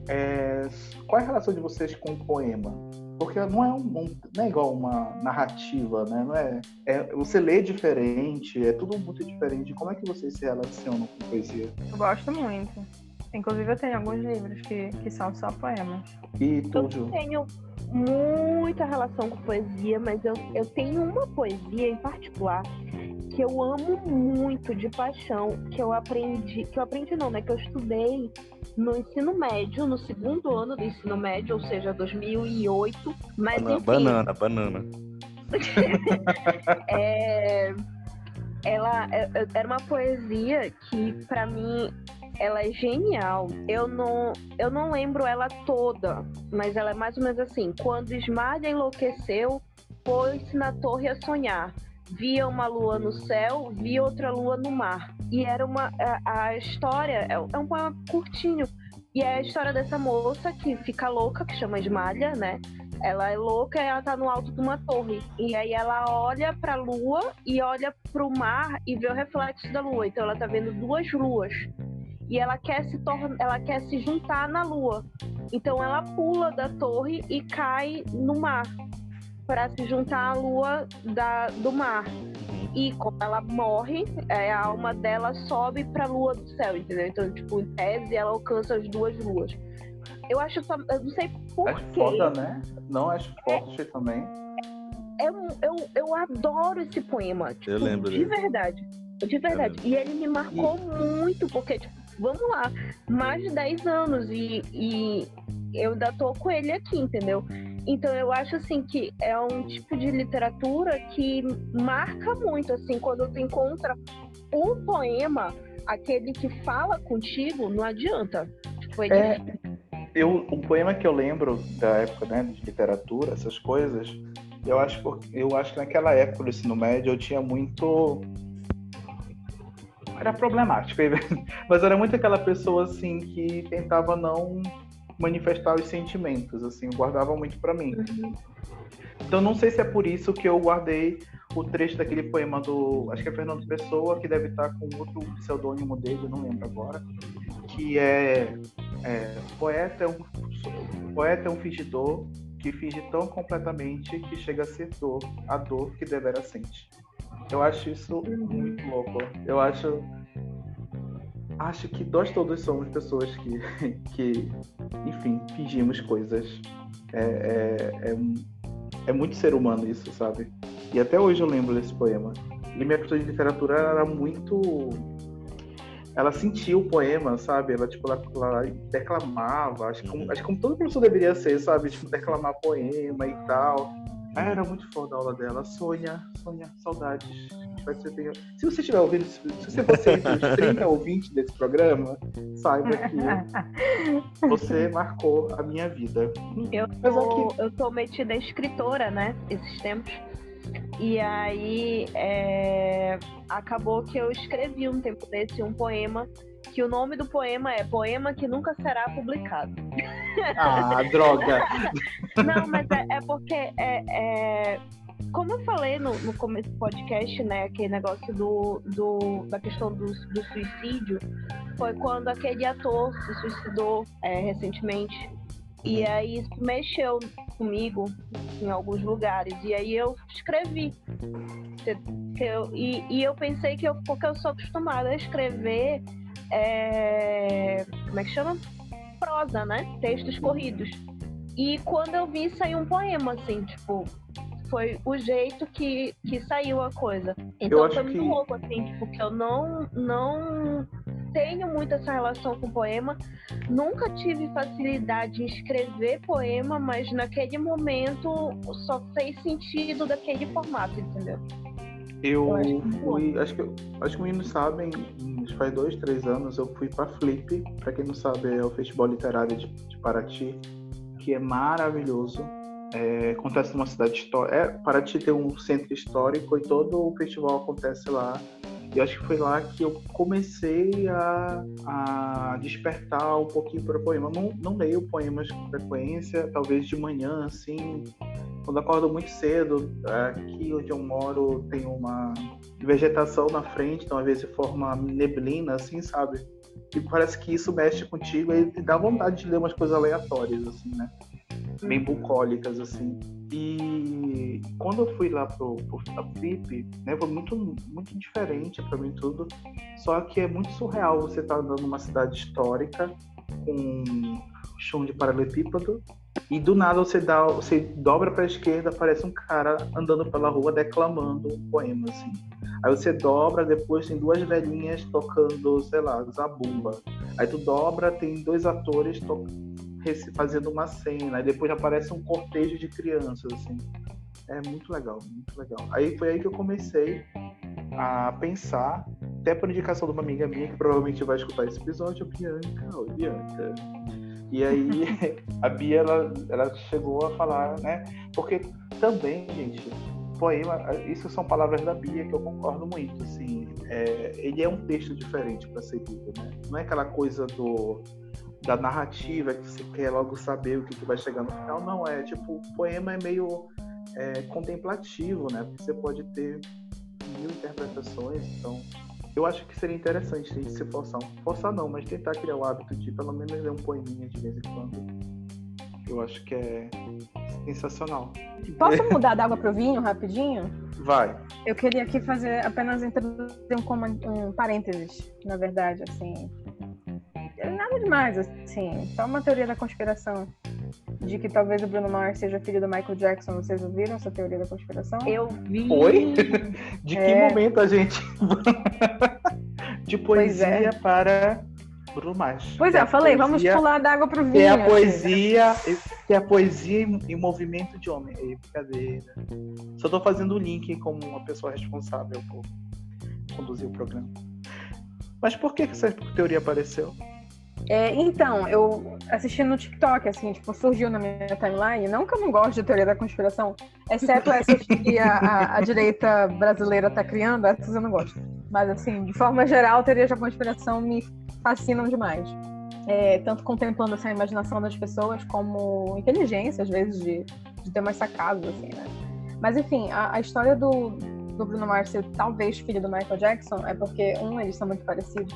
é, qual é a relação de vocês com o poema? Porque não é, um, não é igual uma narrativa, né? Não é, é- você lê diferente, é tudo muito diferente. Como é que vocês se relacionam com poesia? Eu gosto muito. Inclusive, eu tenho alguns livros que, que são só poemas. E Eu tudo. tenho muita relação com poesia, mas eu, eu tenho uma poesia em particular que eu amo muito de paixão, que eu aprendi, que eu aprendi não, né? Que eu estudei no ensino médio, no segundo ano do ensino médio, ou seja, 2008. Mas Banana, enfim, banana, banana. (laughs) é, ela é- é- era uma poesia que para mim ela é genial. Eu não eu não lembro ela toda, mas ela é mais ou menos assim: quando Esmalha enlouqueceu, pôs-se na torre a sonhar. Via uma lua no céu, via outra lua no mar. E era uma a, a história é, é um poema curtinho. E é a história dessa moça que fica louca, que chama Esmalha, né? Ela é louca e ela tá no alto de uma torre. E aí ela olha pra lua e olha pro mar e vê o reflexo da lua. Então ela tá vendo duas luas. E ela quer se torna, ela quer se juntar na lua. Então ela pula da torre e cai no mar para se juntar à lua da, do mar. E como ela morre, é, a alma dela sobe para a lua do céu, entendeu? Então, tipo, em tese, ela alcança as duas luas. Eu acho, eu não sei por Acho quê. foda, né? Não acho forte também. Eu, eu, eu adoro esse poema. Tipo, Eu lembro De dele. verdade. De verdade. E ele me marcou muito, porque, tipo, vamos lá, mais de 10 anos e, e eu ainda tô com ele aqui, entendeu? Então eu acho assim que é um tipo de literatura que marca muito, assim, quando tu encontra um poema, aquele que fala contigo, não adianta. Tipo, ele É, eu, um poema que eu lembro da época né, de literatura, essas coisas, eu acho, eu acho que naquela época do ensino médio eu tinha muito. Era problemático, (laughs) mas era muito aquela pessoa assim que tentava não manifestar os sentimentos, assim, guardava muito pra mim. Então não sei se é por isso que eu guardei o trecho daquele poema do, acho que é Fernando Pessoa, que deve estar com outro pseudônimo dele, não lembro agora, que é, é, poeta é um poeta é um fingidor que finge tão completamente que chega a ser dor, a dor que devera sente. Eu acho isso muito louco. Eu acho acho que nós todos somos pessoas que, (laughs) que enfim, fingimos coisas. É, é, é, é muito ser humano isso, sabe? E até hoje eu lembro desse poema. E minha professora de literatura era muito. Ela sentia o poema, sabe? Ela, tipo, ela, ela declamava. Acho que, como, acho que como todo professor deveria ser, sabe? Tipo, declamar poema e tal. Ah, Era muito foda a aula dela. Sônia, Sônia, saudades. Vai ser bem- Se você estiver ouvindo, se você fosse entre (laughs) os 30 ouvintes desse programa, saiba que (laughs) você marcou a minha vida. Eu Mas tô, aqui- eu tô metida escritora, né? Esses tempos. E aí é, acabou que eu escrevi um tempo desse um poema, que o nome do poema é Poema que Nunca Será Publicado. Ah, droga! (laughs) Não, mas é, é porque é, é- como eu falei no, no começo do podcast, né, aquele negócio do, do- da questão do, do suicídio, foi quando aquele ator se suicidou é, recentemente. E aí isso mexeu comigo em alguns lugares. E aí eu escrevi. Eu- e, e eu pensei que eu, porque eu sou acostumada a escrever. é, como é que chama? Prosa, né? Textos corridos. E quando eu vi, saiu um poema, assim, tipo, foi o jeito que, que saiu a coisa. Então foi muito que- louco, assim, tipo, que eu não, não tenho muito essa relação com poema. Nunca tive facilidade em escrever poema, mas naquele momento só fez sentido daquele formato, entendeu? Eu Eu acho que fui, acho que, acho que os meninos sabem, faz dois, três anos eu fui para Flip, para quem não sabe é o Festival Literário de, de Paraty, que é maravilhoso. É, acontece numa cidade histórica. É, Paraty tem um centro histórico e todo o festival acontece lá. E acho que foi lá que eu comecei a, a despertar um pouquinho para poema. Não, não leio poemas com frequência, talvez de manhã, assim, quando acordo muito cedo, aqui onde eu moro tem uma vegetação na frente, então às vezes forma neblina, assim, sabe? E parece que isso mexe contigo e dá vontade de ler umas coisas aleatórias, assim, né? Bem bucólicas, assim. E quando eu fui lá pro, pro a Flip, né, foi muito, muito diferente pra mim tudo. Só que é muito surreal você estar andando numa cidade histórica com chão de paralelepípedo e do nada você dá, você dobra para a esquerda, aparece um cara andando pela rua declamando um poema assim. Aí você dobra, depois tem duas velhinhas tocando, sei lá, zabumba. Aí tu dobra, tem dois atores to- rece- fazendo uma cena. Aí depois aparece um cortejo de crianças assim. É muito legal, muito legal. Aí foi aí que eu comecei a pensar, até por indicação de uma amiga minha que provavelmente vai escutar esse episódio, Bianca, oi Bianca. E aí (laughs) a Bia ela, ela chegou a falar, né? Porque também, gente, poema, isso são palavras da Bia que eu concordo muito, assim. É, ele é um texto diferente para ser lido, né? Não é aquela coisa do da narrativa que você quer logo saber o que, que vai chegar no final, não é. Tipo, o poema é meio é, contemplativo, né? Porque você pode ter mil interpretações, então Eu acho que seria interessante a gente se forçar. Forçar não, mas tentar criar o hábito de pelo menos ler um poeminha de vez em quando. Eu acho que é sensacional. Posso (laughs) mudar da água pro vinho rapidinho? Vai. Eu queria aqui fazer apenas introduzir um, um parênteses, na verdade, assim. Nada demais, assim. Só uma teoria da conspiração. De que talvez o Bruno Mars seja filho do Michael Jackson. Vocês ouviram essa teoria da conspiração? Eu vi. Oi? (laughs) De que É. momento a gente. (laughs) de é. poesia para Bruno Mars. Pois Que é, eu falei, vamos poesia- pular da água pro vinho. Que é a poesia, que é a poesia em, em movimento de homem. Ei, brincadeira. Só tô fazendo o link como uma pessoa responsável por conduzir o programa. Mas por que que essa teoria apareceu? É, então, eu assisti no TikTok, assim, tipo, surgiu na minha timeline. Não que eu não goste de teoria da conspiração, exceto essas que a, a- a direita brasileira tá criando, essas eu não gosto. Mas, assim, de forma geral, teorias da conspiração me fascinam demais. É, tanto contemplando assim, a imaginação das pessoas, como inteligência, às vezes, de, de ter mais sacados, assim, né? Mas, enfim, a, a história do, do Bruno Mars ser talvez filho do Michael Jackson é porque, um, eles são muito parecidos.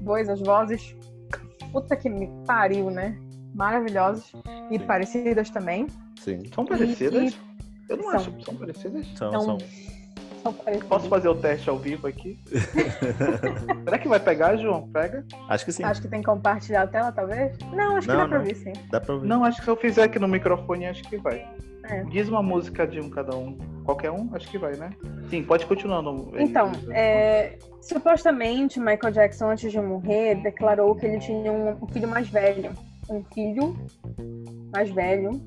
Dois, as vozes puta que me pariu, né? Maravilhosas e parecidas também. Sim. São parecidas? Eu não São. acho que são parecidas. São, Então, são. São parecidas. Posso fazer o teste ao vivo aqui? (laughs) Será que vai pegar, João? Pega? Acho que sim. Acho que tem que compartilhar a tela, talvez? Não, acho que Não, dá pra não. ouvir, sim. Dá pra ouvir. Não, acho que se eu fizer aqui no microfone, acho que vai. É. Diz uma música de um cada um. Qualquer um? Acho que vai, né? Sim, pode continuar. No... Então, é, supostamente, Michael Jackson, antes de morrer, declarou que ele tinha um, filho mais velho. Um filho mais velho,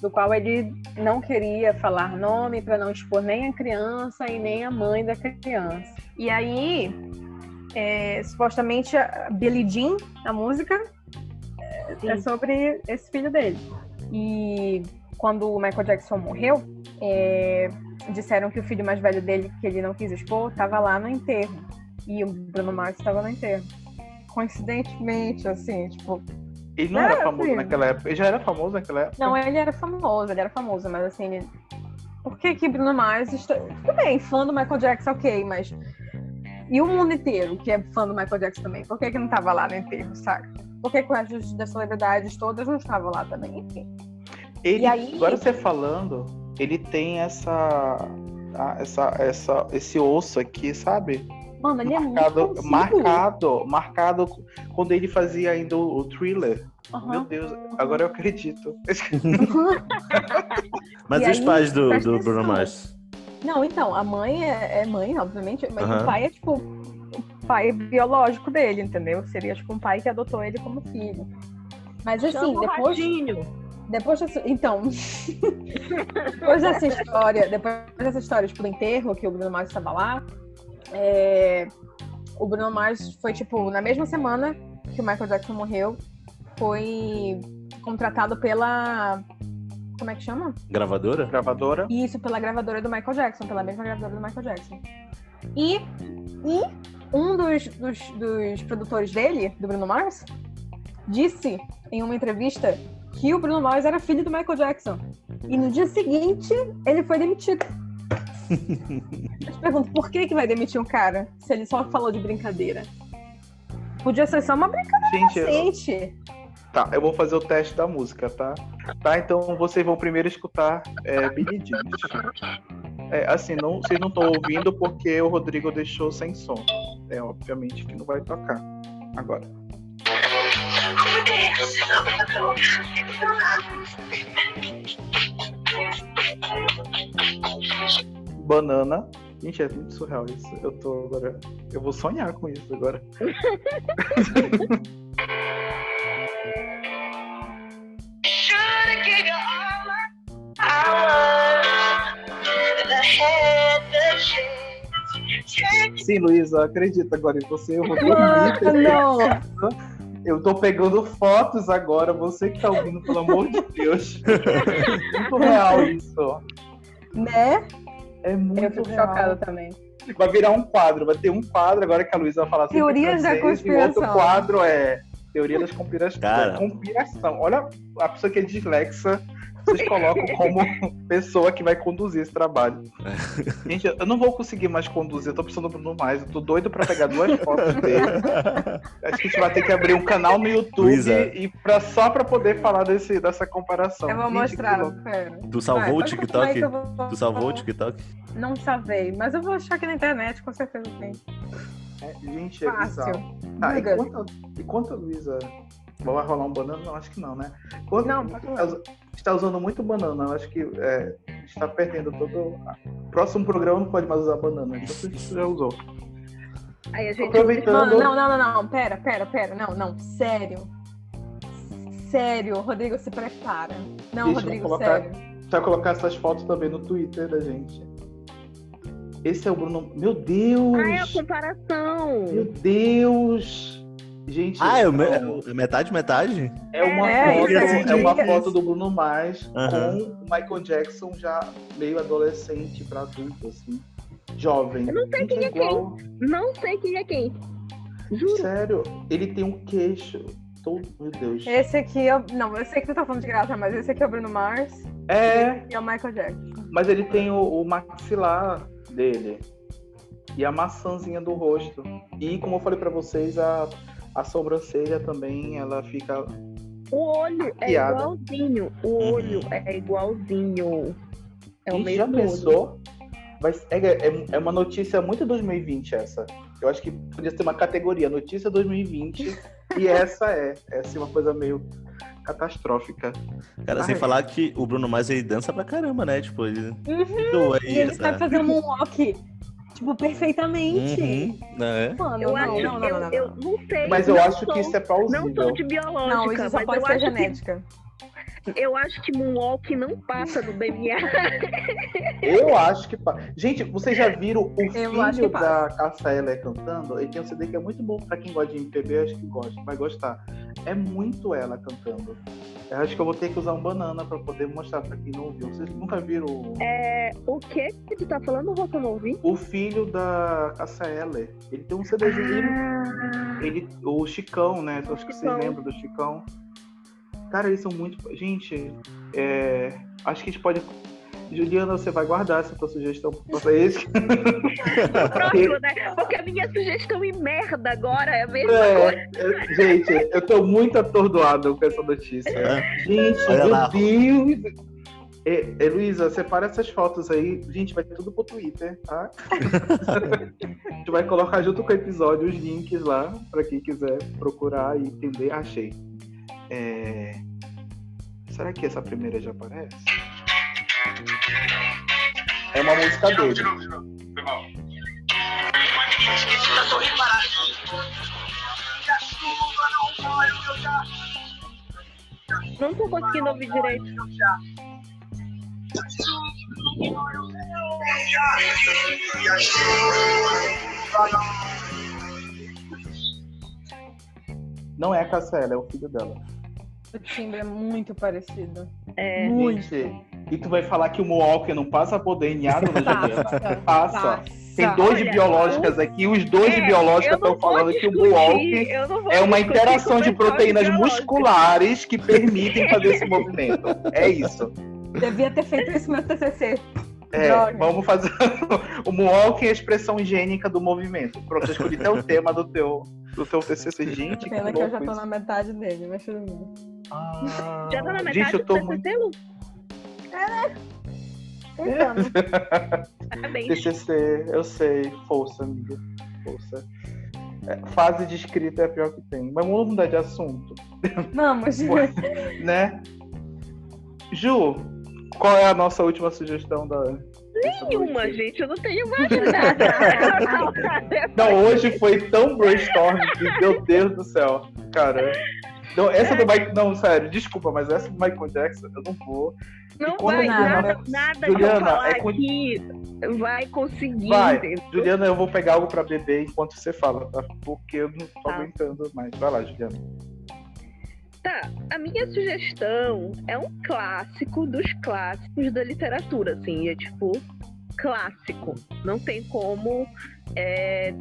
do qual ele não queria falar nome para não expor nem a criança e nem a mãe da criança. E aí, é, supostamente, a Billie Jean, a música, é Sim. sobre esse filho dele. E quando o Michael Jackson morreu, é, disseram que o filho mais velho dele, que ele não quis expor, estava lá no enterro. E o Bruno Mars estava no enterro. Coincidentemente, assim, tipo. Ele não É, era famoso sim. naquela época. Ele já era famoso naquela época? Não, ele era famoso, ele era famoso, mas assim. Ele... Por que que Bruno Mars. Está... Tudo bem, fã do Michael Jackson, ok, mas. E o mundo inteiro, que é fã do Michael Jackson também, por que, que não tava lá no enterro, saca? Por que, que o resto das celebridades todas não estavam lá também? Enfim. Ele, E aí- Agora você falando, ele tem essa, essa, essa, esse osso aqui, sabe? Mano, ele é marcado, muito consigo. marcado, marcado quando ele fazia ainda o, o thriller. Meu Aham. Deus, agora eu acredito. (laughs) Mas E e os aí, pais do, do Bruno. Mars? Não, então, a mãe é, é mãe, obviamente, mas Aham. o pai é tipo o pai biológico dele, entendeu? Seria tipo um pai que adotou ele como filho. Mas assim, Chama o depois, Radinho. Depois dessa, então, (laughs) depois dessa história, depois dessa história tipo do enterro que o Bruno Mars estava lá, é, o Bruno Mars foi tipo na mesma semana que o Michael Jackson morreu, foi contratado pela como é que chama? Gravadora? Gravadora. Isso, pela gravadora do Michael Jackson, pela mesma gravadora do Michael Jackson. E, e um dos, dos, dos produtores dele, do Bruno Mars, disse em uma entrevista que o Bruno Mars era filho do Michael Jackson. E no dia seguinte, ele foi demitido. (laughs) Eu te pergunto, por que, que vai demitir um cara se ele só falou de brincadeira? Podia ser só uma Gente, eu- brincadeira, gente. tá, eu vou fazer o teste da música, tá? Tá, então vocês vão primeiro escutar é, Jean. É, assim, não, vocês não estão ouvindo porque o Rodrigo deixou sem som. É, obviamente que não vai tocar agora. Banana. Gente, é muito surreal isso. Eu tô agora. Eu vou sonhar com isso agora. Sim, Luísa, acredita agora em você. Eu vou dormir. Mano! (laughs) Eu tô pegando fotos agora. Você que tá ouvindo, pelo amor de Deus. (laughs) muito real isso. Né? É muito Eu fico real. chocada também. Vai virar um quadro. Vai ter um quadro agora que a Luísa vai falar sobre Teorias da francês, E o outro conspiração. quadro é Teoria das conspirações. Cara. Conspiração. Olha a pessoa que é dislexa vocês colocam como (laughs) pessoa que vai conduzir esse trabalho. Gente, eu não vou conseguir mais conduzir, eu tô precisando do Bruno mais. Eu tô doido pra pegar duas fotos dele. Acho que a gente vai ter que abrir um canal no YouTube Luísa. e pra, só pra poder falar desse, dessa comparação. Eu vou Gente, mostrar, pera. Tu salvou Vai, o TikTok? vou- Tu salvou o TikTok? Não salvei, mas eu vou achar aqui na internet, com certeza tem. É, gente, é bizarro. Fácil. Tá, Diga. enquanto, enquanto a Luísa. Vai rolar um banana? Não, acho que não, né? Enquanto Não, pode está, está usando muito banana, eu acho que é, está perdendo todo. Próximo programa não pode mais usar banana, então a gente já usou. Aí a gente. Aproveitando. Mano, não, não, não, não, pera, pera, pera, não, não, sério. Sério, Rodrigo, se prepara. Não, Deixa Rodrigo, colocar- sério. Vai colocar essas fotos também no Twitter da gente. Esse é o Bruno. Meu Deus! Ah, é a comparação. Meu Deus! Gente, Ah, é, o não, é metade, metade? é uma É, foto, isso é uma é- foto do Bruno Mars Aham. com o Michael Jackson já meio adolescente pra adulto, assim. Jovem. Eu não sei quem é igual. Não sei quem é quem. Juro. Sério, ele tem um queixo. Todo... Meu Deus. Esse aqui é. Não, eu sei que tu tá falando de graça, mas esse aqui é o Bruno Mars É, e é o Michael Jackson. mas ele tem o, o maxilar dele. E a maçãzinha do rosto. E como eu falei pra vocês, a, a sobrancelha também, ela fica. O olho é Piada. igualzinho. O olho é igualzinho. É o Gente, mesmo já olho. pensou? Vai, é, é, é uma notícia muito 2020 essa. Eu acho que podia ser uma categoria, notícia 2020. e essa é. Essa é uma coisa meio catastrófica. Cara, sem Ai. falar que o Bruno Mars ele dança pra caramba, né? Tipo, ele. Uhum. E ele sabe fazer um moonwalk, tipo, perfeitamente. Uhum, né? Mano, Eu não, acho, não, não, eu, não, não. eu não sei. Mas eu não acho sou- que isso é Não plausível. sou de biológica, Não, isso só mas pode eu ser acho, genética. que, eu acho que Moonwalk não passa do DNA. Eu acho que. pa- Gente, vocês já viram o Eu filho da Cássia Eller cantando? Ele tem um CD que é muito bom pra quem gosta de MPB, acho que gosta, vai gostar. É muito ela cantando. Eu acho que eu vou ter que usar um banana pra poder mostrar pra quem não ouviu. Vocês nunca viram o- É, o que que tu tá falando, Rô, que eu não ouvi? o filho da Cássia Eller? Ele tem um CDzinho. ele- Ah, Ele, o Chicão, né? Eu acho que vocês Chicão. lembram do Chicão. Cara, eles são muito. Gente, é, acho que a gente pode. Juliana, você vai guardar essa tua sugestão pra vocês. (laughs) próximo, né? Porque a minha sugestão e merda agora é a mesma coisa. É, é, gente, eu tô muito atordoado com essa notícia. É. Gente, Olha meu lá. Deus! É, é, Luísa, separa essas fotos aí. Gente, vai tudo pro Twitter, tá? (laughs) a gente vai colocar junto com o episódio os links lá, pra quem quiser procurar e entender. Achei. É, Será que essa primeira já aparece? É uma música dele. Não tô conseguindo ouvir direito. Não é a Cassiela, é o filho dela. O timbre é muito parecido. É, Muito. Gente, e tu vai falar que o Mohawk não passa por DNA, dona Juliana? Passa. Passa. Tem dois de Olha, biológicas aqui, os dois de É, biológicas eu não estão falando vou que o discutir, vou é uma discutir interação de proteínas biológicas. musculares que permitem fazer esse (laughs) movimento. É isso. Devia ter feito isso no meu TCC. É, Droga. vamos fazer (laughs) o Mohawk é a expressão higiênica do movimento. Pronto, eu escolhi até o tema do teu, do teu TCC. Gente, que Pena que eu já tô isso. na metade dele, mas tudo bem. Ah, Já tá na metade gente, eu tô do muito... Tentando. Parabéns. TCC, eu sei. Força, amiga. Força. É, fase de escrita é a pior que tem. Mas vamos mudar de assunto, Vamos. (laughs) né? Ju, qual é a nossa última sugestão da. Nenhuma, gente. Eu não tenho mais nada. (laughs) Não, hoje foi tão brainstorm que, meu Deus do céu, cara. Não, essa do Michael. Não, sério, desculpa, mas essa do Michael Jackson eu não vou. Não vai, nada, nada, Juliana, é com- aqui vai conseguir. Vai? Juliana, eu vou pegar algo pra beber enquanto você fala, tá? Porque eu não tô Tá. aguentando mais. Vai lá, Juliana. Tá, a minha sugestão é um clássico dos clássicos da literatura, assim, é tipo clássico. Não tem como. É,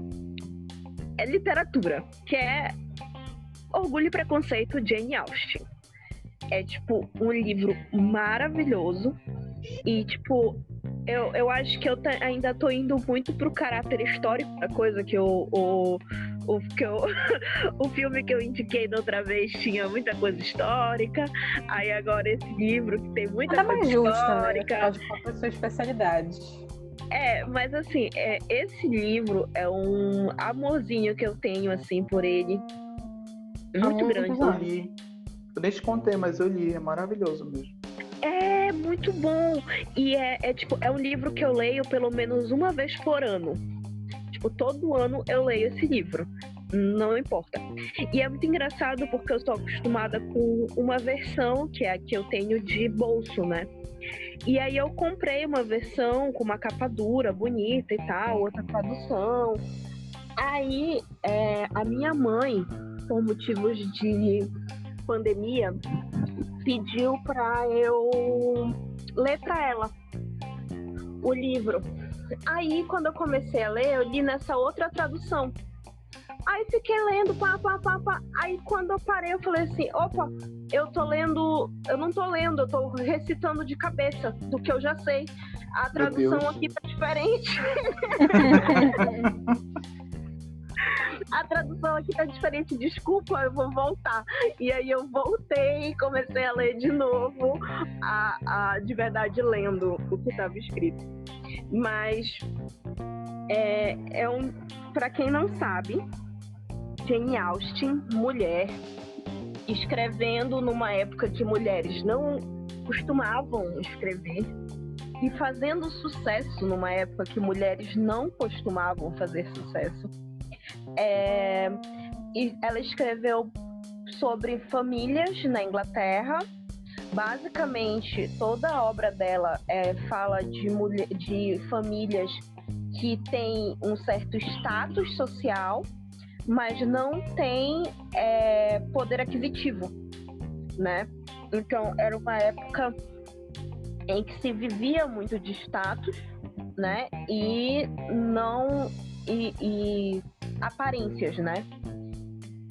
é literatura, que é Orgulho e Preconceito Jane Austen. É, tipo, um livro maravilhoso. E, tipo, eu, eu acho que eu ainda tô indo muito pro caráter histórico da coisa que o, o, o, que eu, (laughs) o filme que eu indiquei da outra vez tinha muita coisa histórica. Aí agora esse livro que tem muita Nada coisa mais justo, né? histórica. Afinal de contas, sua especialidade. É, mas assim, é, esse livro é um amorzinho que eu tenho, assim, por ele. Muito muitos grande. Eu li. Eu nem te contei, mas eu li. É maravilhoso mesmo. É muito bom. E é, é, tipo, é um livro que eu leio pelo menos uma vez por ano. Tipo, todo ano eu leio esse livro. Não importa. E é muito engraçado porque eu estou acostumada com uma versão, que é a que eu tenho de bolso, né? E aí eu comprei uma versão com uma capa dura, bonita e tal, outra tradução. Aí é, a minha mãe, por motivos de pandemia, pediu para eu ler para ela o livro. Aí, quando eu comecei a ler, eu li nessa outra tradução. Aí fiquei lendo, pá, pá, pá, pá. Aí quando eu parei, eu falei assim, opa, eu tô lendo, eu não tô lendo, eu tô recitando de cabeça do que eu já sei. A tradução aqui tá diferente. (laughs) (laughs) (laughs) A tradução aqui tá diferente, desculpa, eu vou voltar. E aí eu voltei e comecei a ler de novo, a, a de verdade lendo o que estava escrito. Mas é, é um, para quem não sabe, Jane Austen, mulher, escrevendo numa época que mulheres não costumavam escrever e fazendo sucesso numa época que mulheres não costumavam fazer sucesso. É, e ela escreveu sobre famílias na Inglaterra. Basicamente, toda a obra dela é, fala de, mulher, de famílias que têm um certo status social, mas não têm é, poder aquisitivo, né? Então, era uma época em que se vivia muito de status, né? E não e, e aparências, né?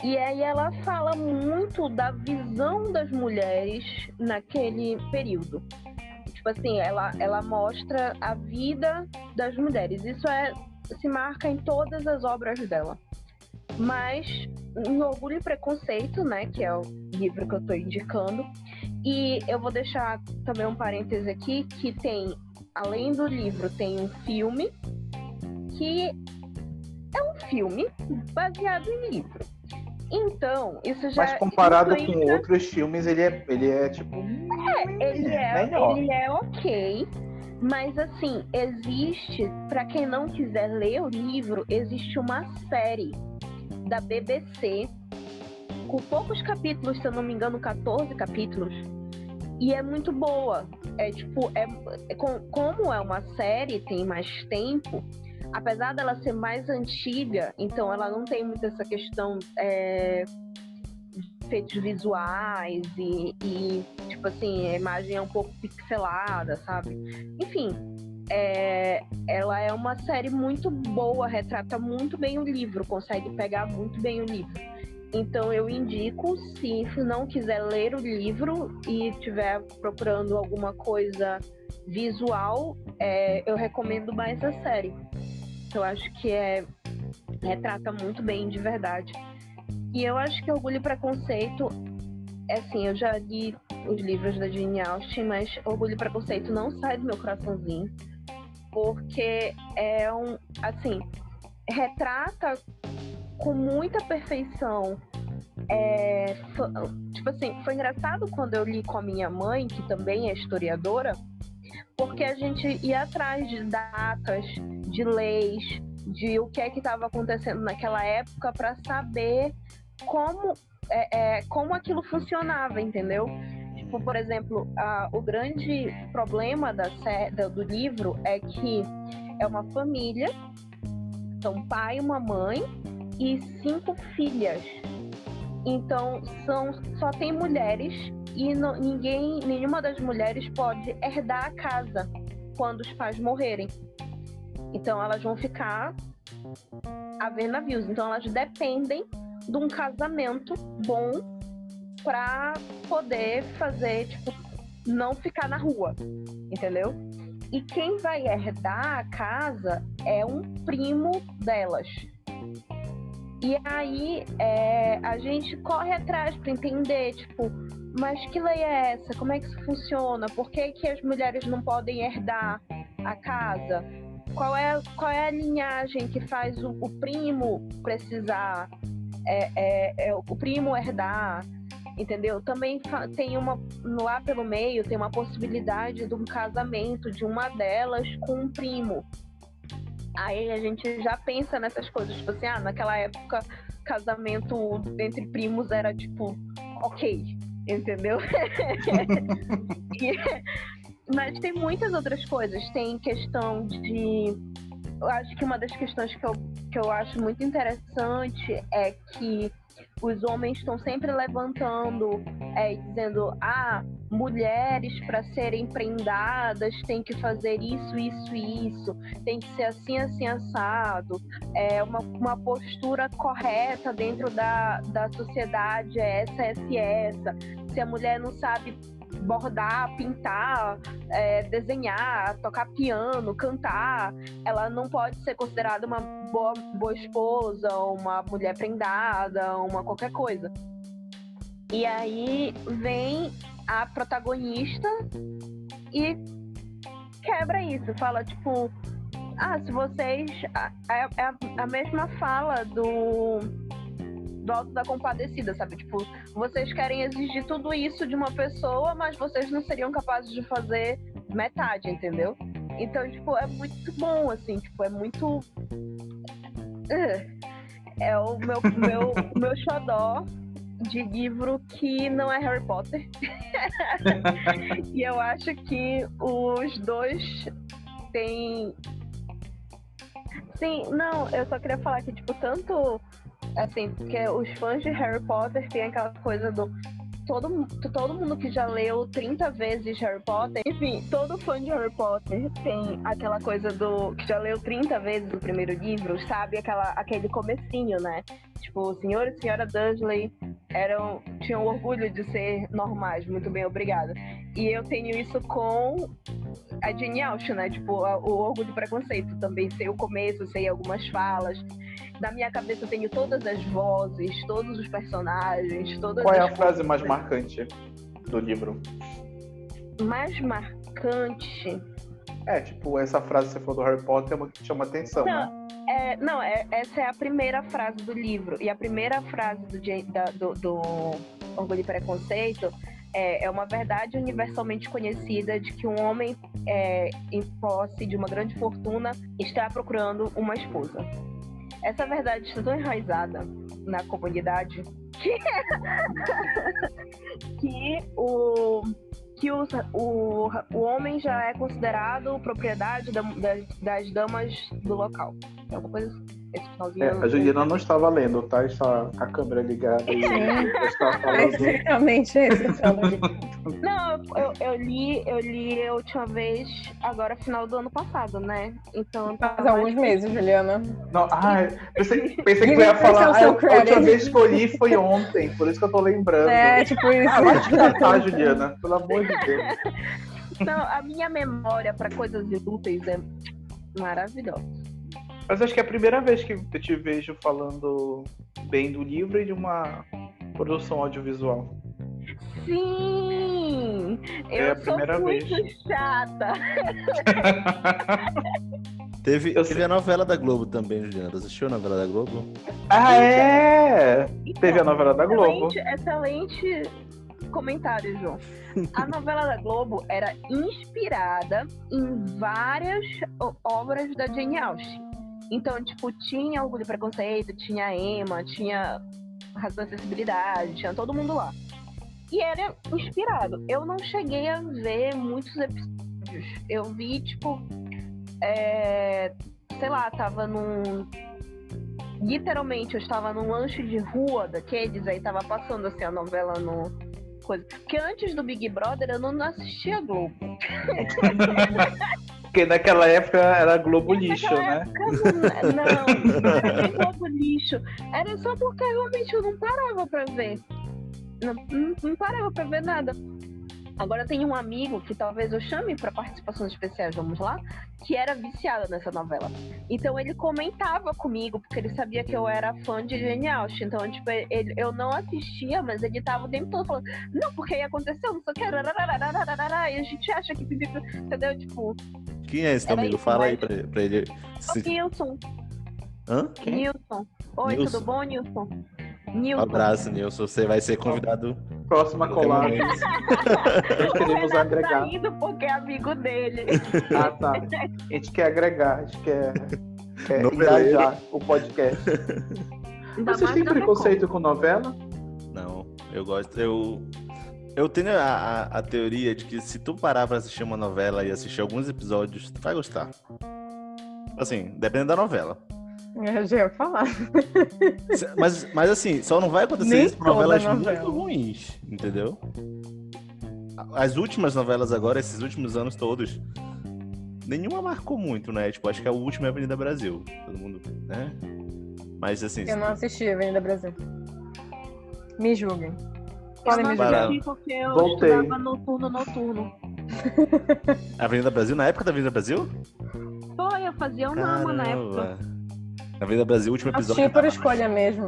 E aí ela fala muito da visão das mulheres naquele período. Tipo assim, ela, ela mostra a vida das mulheres. Isso é se marca em todas as obras dela. Mas em Orgulho e Preconceito, né, que é o livro que eu estou indicando, e eu vou deixar também um parêntese aqui que tem, além do livro, tem um filme que é um filme baseado em livro. Então, isso já Mas comparado com outros filmes, ele é, ele é tipo. ele é, melhor. ele é ok, mas assim, existe, pra quem não quiser ler o livro, existe uma série da BBC com poucos capítulos, se eu não me engano, 14 capítulos. E é muito boa. É tipo, é, é com- como é uma série, tem mais tempo, apesar dela ser mais antiga, então ela não tem muito essa questão é, de efeitos visuais e, e, tipo assim, a imagem é um pouco pixelada, sabe? Enfim, é, ela é uma série muito boa, retrata muito bem o livro, consegue pegar muito bem o livro. Então eu indico, se não quiser ler o livro e estiver procurando alguma coisa visual, é, eu recomendo mais a série. Eu acho que é retrata muito bem de verdade. E eu acho que Orgulho e Preconceito, é assim, eu já li os livros da Jane Austen, mas Orgulho e Preconceito não sai do meu coraçãozinho, porque é um, assim, retrata com muita perfeição. É, tipo assim, foi engraçado quando eu li com a minha mãe, que também é historiadora, porque a gente ia atrás de datas, de leis, de o que é que estava acontecendo naquela época para saber como é, é, como aquilo funcionava, entendeu? Tipo, por exemplo, a- o grande problema da, da- do livro é que é uma família, são um pai, uma mãe e cinco filhas. Então são só tem mulheres e ninguém, nenhuma das mulheres pode herdar a casa quando os pais morrerem. Então elas vão ficar a ver navios. Então elas dependem de um casamento bom pra poder fazer, tipo, não ficar na rua, entendeu? E quem vai herdar a casa é um primo delas. E aí é, a gente corre atrás para entender, tipo, mas que lei é essa? Como é que isso funciona? Por que, que as mulheres não podem herdar a casa? Qual é, qual é a linhagem que faz o, o primo precisar, é, é, é, o primo herdar? Entendeu? Também tem uma, lá pelo meio, tem uma possibilidade de um casamento de uma delas com um primo. Aí a gente já pensa nessas coisas, tipo assim, ah, naquela época casamento entre primos era tipo, ok, entendeu? (laughs) Mas tem muitas outras coisas. Tem questão de. Eu acho que uma das questões que eu, que eu acho muito interessante é que os homens estão sempre levantando é, dizendo: ah, mulheres para serem prendadas têm que fazer isso, isso isso, tem que ser assim, assim, assado. É uma, uma postura correta dentro da, da sociedade é essa, essa e essa. Se a mulher não sabe bordar, pintar, é, desenhar, tocar piano, cantar, ela não pode ser considerada uma boa, boa esposa, uma mulher prendada, uma qualquer coisa. E aí vem a protagonista e quebra isso, fala tipo, ah, se vocês. É é a, mesma fala do. Do Alto da Compadecida, sabe? Tipo, vocês querem exigir tudo isso de uma pessoa, mas vocês não seriam capazes de fazer metade, entendeu? Então, tipo, é muito bom, assim, tipo, é muito. É o meu, (laughs) meu, meu xodó de livro que não é Harry Potter. (laughs) e eu acho que os dois têm. Sim, não, eu só queria falar que, tipo, tanto. Assim, porque os fãs de Harry Potter têm aquela coisa do. Todo, todo mundo que já leu 30 vezes Harry Potter, enfim, todo fã de Harry Potter tem aquela coisa do. que já leu 30 vezes o primeiro livro, sabe? Aquela, aquele comecinho, né? Tipo, o senhor e senhora Dursley eram, tinham orgulho de ser normais, muito bem, obrigada. E eu tenho isso com a Jane Austen, né? Tipo, a- o Orgulho e Preconceito. Também sei o começo, sei algumas falas. Na minha cabeça eu tenho todas as vozes, todos os personagens, todas Qual é a frase mais marcante do livro? mais marcante. É, tipo, essa frase que você falou do Harry Potter é uma que chama atenção, né? É, não, é- essa é a primeira frase do livro. E a primeira frase do, da- do, do Orgulho e Preconceito é, é uma verdade universalmente conhecida de que um homem é, em posse de uma grande fortuna está procurando uma esposa. Essa verdade está tão enraizada na comunidade que, (laughs) que o que o, o, o homem já é considerado propriedade da- das, das damas do local. É alguma coisa assim. É, eu- a Juliana não estava lendo, tá? Está com a câmera ligada e está É falando. exatamente. (laughs) Não, eu, eu li, eu li a última vez, agora final do ano passado, né? Então tá Faz alguns meses, Juliana. Não, ai, pensei, pensei que eu ia falar. É Ah, a última vez que eu li foi ontem, por isso que eu tô lembrando. É, tipo isso. Ah, vai te catar, (laughs) Juliana, pelo amor de Deus. Não, a minha memória pra coisas inúteis é maravilhosa. Mas acho que é a primeira vez que eu te vejo falando bem do livro e de uma produção audiovisual. Sim! Eu É a sou primeira muito vez. chata. (laughs) Teve, Eu teve sei. a novela da Globo também, Juliana. Você assistiu a novela da Globo? Ah, é! Teve a novela da Globo. Excelente, excelente comentário, João. A (laughs) novela da Globo era inspirada em várias obras da Jane Austen. Então, tipo, tinha Orgulho e Preconceito, tinha Emma, tinha Razão e Acessibilidade, tinha todo mundo lá. E era inspirado. Eu não cheguei a ver muitos episódios. Eu vi, tipo, é, sei lá, tava num literalmente eu estava num lanche de rua daqueles, aí tava passando assim a novela no coisa. Porque antes do Big Brother eu não assistia Globo. Porque naquela época era Globo lixo, né? Não, não era Globo lixo. Era só porque realmente eu não parava pra ver. não, não, não parava pra ver nada. Agora tem um amigo que talvez eu chame para participações especiais, vamos lá, que era viciado nessa novela. Então ele comentava comigo, porque ele sabia que eu era fã de Jane Austen. Então, tipo, ele, eu não assistia, mas ele tava o tempo todo falando, não, porque aí aconteceu, não sei o que, e a gente acha que. Entendeu? Tipo. Quem é esse amigo? Fala aí pra, pra ele. O Nilson. Hã? Quem? Nilson. Oi, Nilson. tudo bom, Nilson? Um Nilson. abraço, Nilson. Você vai ser convidado. Próxima colada. (laughs) Nós queremos Renato agregar. tá indo porque é amigo dele. Ah, tá. A gente quer agregar, a gente quer, quer engajar o podcast. Ainda Vocês têm preconceito com novela? Não, eu gosto. Eu, eu tenho a, a, a teoria de que se tu parar pra assistir uma novela e assistir alguns episódios, tu vai gostar. Assim, dependendo da novela. Eu já ia falar. Mas, mas assim, só não vai acontecer Nem isso com novelas novela. muito ruins, entendeu? As últimas novelas agora, esses últimos anos todos, nenhuma marcou muito, né? Tipo, acho que a última é Avenida Brasil. Todo mundo, né? Mas assim, Eu não assisti Avenida Brasil. Me julguem. Podem me julgar. porque eu Voltei. estudava noturno, noturno. Avenida Brasil, na época da Avenida Brasil? Foi, eu fazia uma ama na época. Caramba. Avenida Brasil, último episódio. Assisti por escolha mesmo.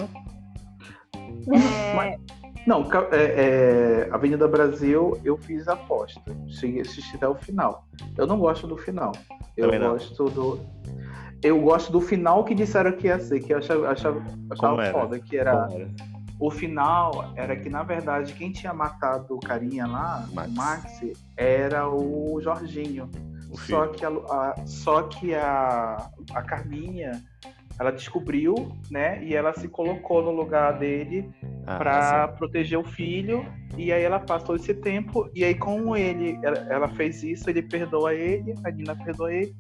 É, Não, ca- é, é, Avenida Brasil eu fiz a aposta. Cheguei a assistir até o final. Eu não gosto do final. Eu Também não. gosto do. Eu gosto do final que disseram que ia ser, que eu achava, achava, achava foda, que era. Era? O final era que, na verdade, quem tinha matado o carinha lá, Max. o Max, era o Jorginho. O Só que, a, a- só que a, a Carminha, ela descobriu, né? E ela se colocou no lugar dele Ah, para proteger o filho. E aí ela passou esse tempo. E aí, como ele, ela, ela fez isso, ele perdoa ele, a Nina perdoa ele.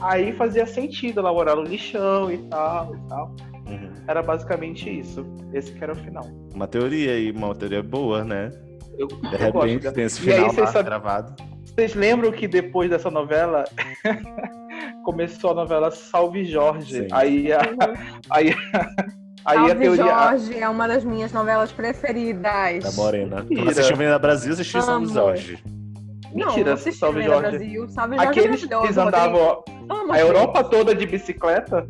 Aí fazia sentido ela morar no lixão e tal e tal. Uhum. Era basicamente isso. Esse que era o final. Uma teoria aí, uma teoria boa, né? Eu, De eu gosto repente dessa- tem esse aí, final lá sabem- gravado. Vocês lembram que depois dessa novela (laughs) começou a novela Salve Jorge? Sim. Aí a, aí, aí a Salve teoria. Jorge é uma das minhas novelas preferidas. Da Morena. Não assistiu Avenida Brasil, assistiu Amo. Jorge. Não, Mentira, não assisti Salve Jorge. Brasil. Salve Jorge Aqueles é que andavam a. Europa toda de bicicleta.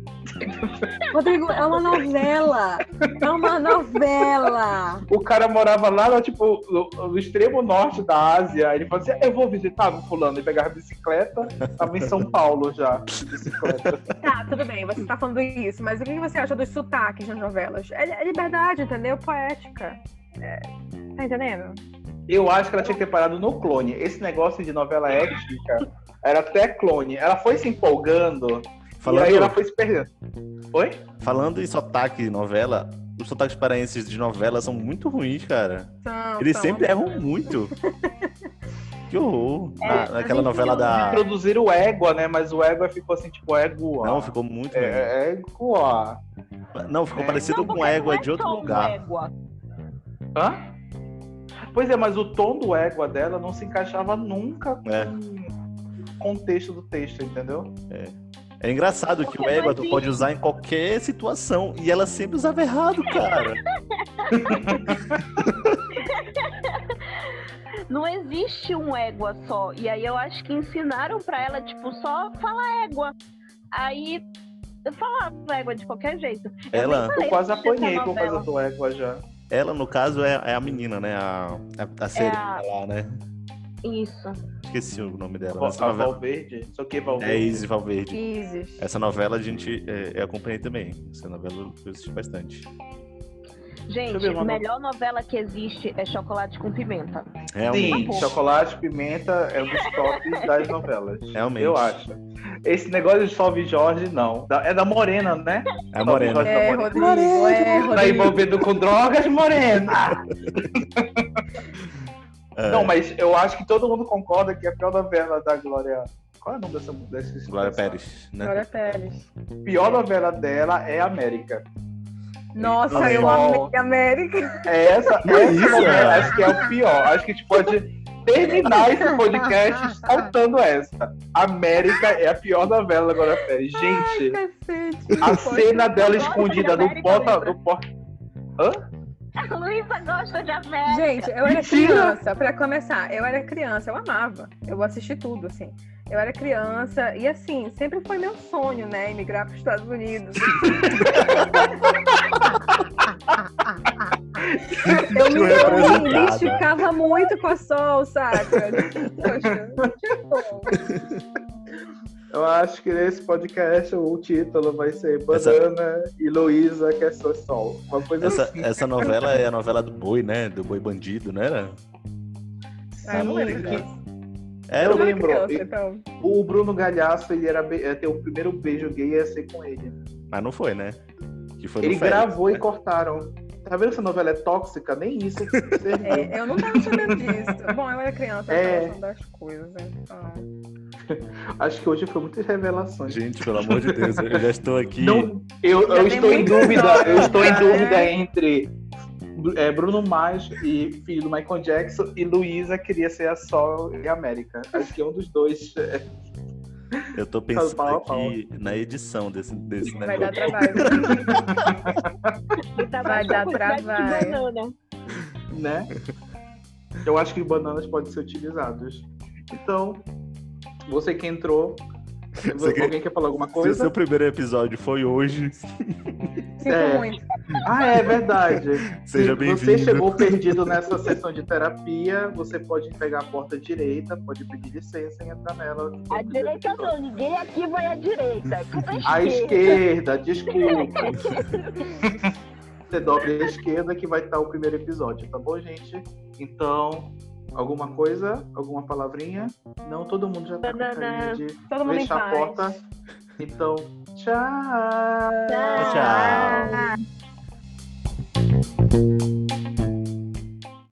Rodrigo, é uma novela. É uma novela. O cara morava lá no, tipo, no, no extremo norte da Ásia. Ele falou assim: Eu vou visitar o fulano. E pegava a bicicleta, tava em São Paulo já. de Bicicleta. Tá, tudo bem, você tá falando isso, mas o que você acha dos sotaques nas novelas? É, é liberdade, entendeu? Poética. É, tá entendendo? Eu acho que ela tinha que ter parado no clone. Esse negócio de novela (laughs) étnica era até clone. Ela foi se empolgando Falando, e aí ela foi se perdendo. Oi? falando em sotaque de novela, os sotaques paraenses de novela são muito ruins, cara. São, Eles são. sempre erram muito. (laughs) que horror. É, Na- naquela novela da. Introduziram o égua, né? Mas o égua ficou assim, tipo, égua. Não, ficou muito. É, égua. Não, ficou É. parecido Não, com égua não é de outro lugar. égua. Hã? Pois é, mas o tom do égua dela não se encaixava nunca com É. o contexto do texto, entendeu? É engraçado que Porque o égua tu pode usar em qualquer situação e ela sempre usava errado, cara. (laughs) Não existe um égua só. E aí eu acho que ensinaram pra ela, tipo, só falar égua. Aí eu falava égua de qualquer jeito. Eu Ela- falei Eu quase apanhei por causa do égua já. Ela, no caso, é, é a menina, né? A, a, a Serena a- lá, né? Isso. Esqueci o nome dela. A, Essa a novela... Valverde. Só que É Valverde. Izzy Valverde. Isis. Essa novela a gente é, eu acompanhei também. Essa novela eu assisti bastante. Gente, a melhor novela que existe é Chocolate com Pimenta. Realmente. Sim, chocolate, pimenta é um dos tops (laughs) das novelas. Realmente. Eu acho. Esse negócio de Salve Jorge, não. É da Morena, né? É a Morena. Salve É, Jorge da Rodrigo, Morena. é, Tá Rodrigo. envolvido com drogas, Morena! (laughs) É, Não, mas eu acho que todo mundo concorda que a pior novela da Glória. Qual é o nome dessa mulher? Glória. Pérez, né? Glória Pérez. A pior novela dela é América. Nossa, eu amei América. É essa, essa cara? acho que é o pior. Acho que a gente pode terminar esse podcast (laughs) saltando essa. América é a pior novela da Glória Pérez. Gente, Cacete. a cena dela escondida no porta. No porta... Hã? A (laughs) Luísa gosta de América. Gente, eu era Mentira! criança, pra começar, eu era criança, eu amava. Eu assisti tudo, assim. Eu era criança e, assim, sempre foi meu sonho, né? Emigrar para os Estados Unidos. (laughs) eu me, me apresentada. identificava muito com a Sol, saca? Poxa, não tinha como. Eu acho que nesse podcast o título vai ser Essa- Banana e Luísa quer ser sol. Uma coisa Essa, assim. essa novela é a novela do boi, né? Do boi bandido, não era? Ah, não lembro dessa. Era Eu lembro. criança, então. O Bruno Galhaço, ele era be- ia ter o primeiro beijo gay ia ser com ele. Mas não foi, né? No Ele Félix, gravou né? e cortaram. Tá vendo que essa novela é tóxica? Nem isso serviu. É, eu não tava sabendo disso. Bom, eu era criança, eu É. tava das coisas, então. Acho que hoje foi muitas revelações. Gente, pelo amor de Deus, eu já estou aqui. Não, eu, eu estou em muita dúvida. história, Eu estou em né? dúvida entre é, Bruno Mars e filho do Michael Jackson e Luísa queria ser a Sol e a América. Acho que é um dos dois. é, Eu tô pensando Pau a pau. aqui na edição desse, desse Vai dar negócio. trabalho. Tá Vai dar a quantidade de trabalho. banana. né? Eu acho que bananas podem ser utilizados. Então, você que entrou, Você alguém quer falar alguma Se o coisa? seu primeiro episódio foi hoje, Sinto É. muito. Ah, é verdade. Seja Se bem-vindo. você chegou perdido nessa sessão de terapia, você pode pegar a porta direita, pode pedir licença e entrar nela. A direita não, ninguém aqui vai à direita. (laughs) é à À esquerda. esquerda, desculpa. (laughs) Você dobra à esquerda que vai estar o primeiro episódio, tá bom, gente? Então, alguma coisa? Alguma palavrinha? Não, todo mundo já tá com carinha de Todo fechar a porta. Então, tchau! Tchau. Tchau.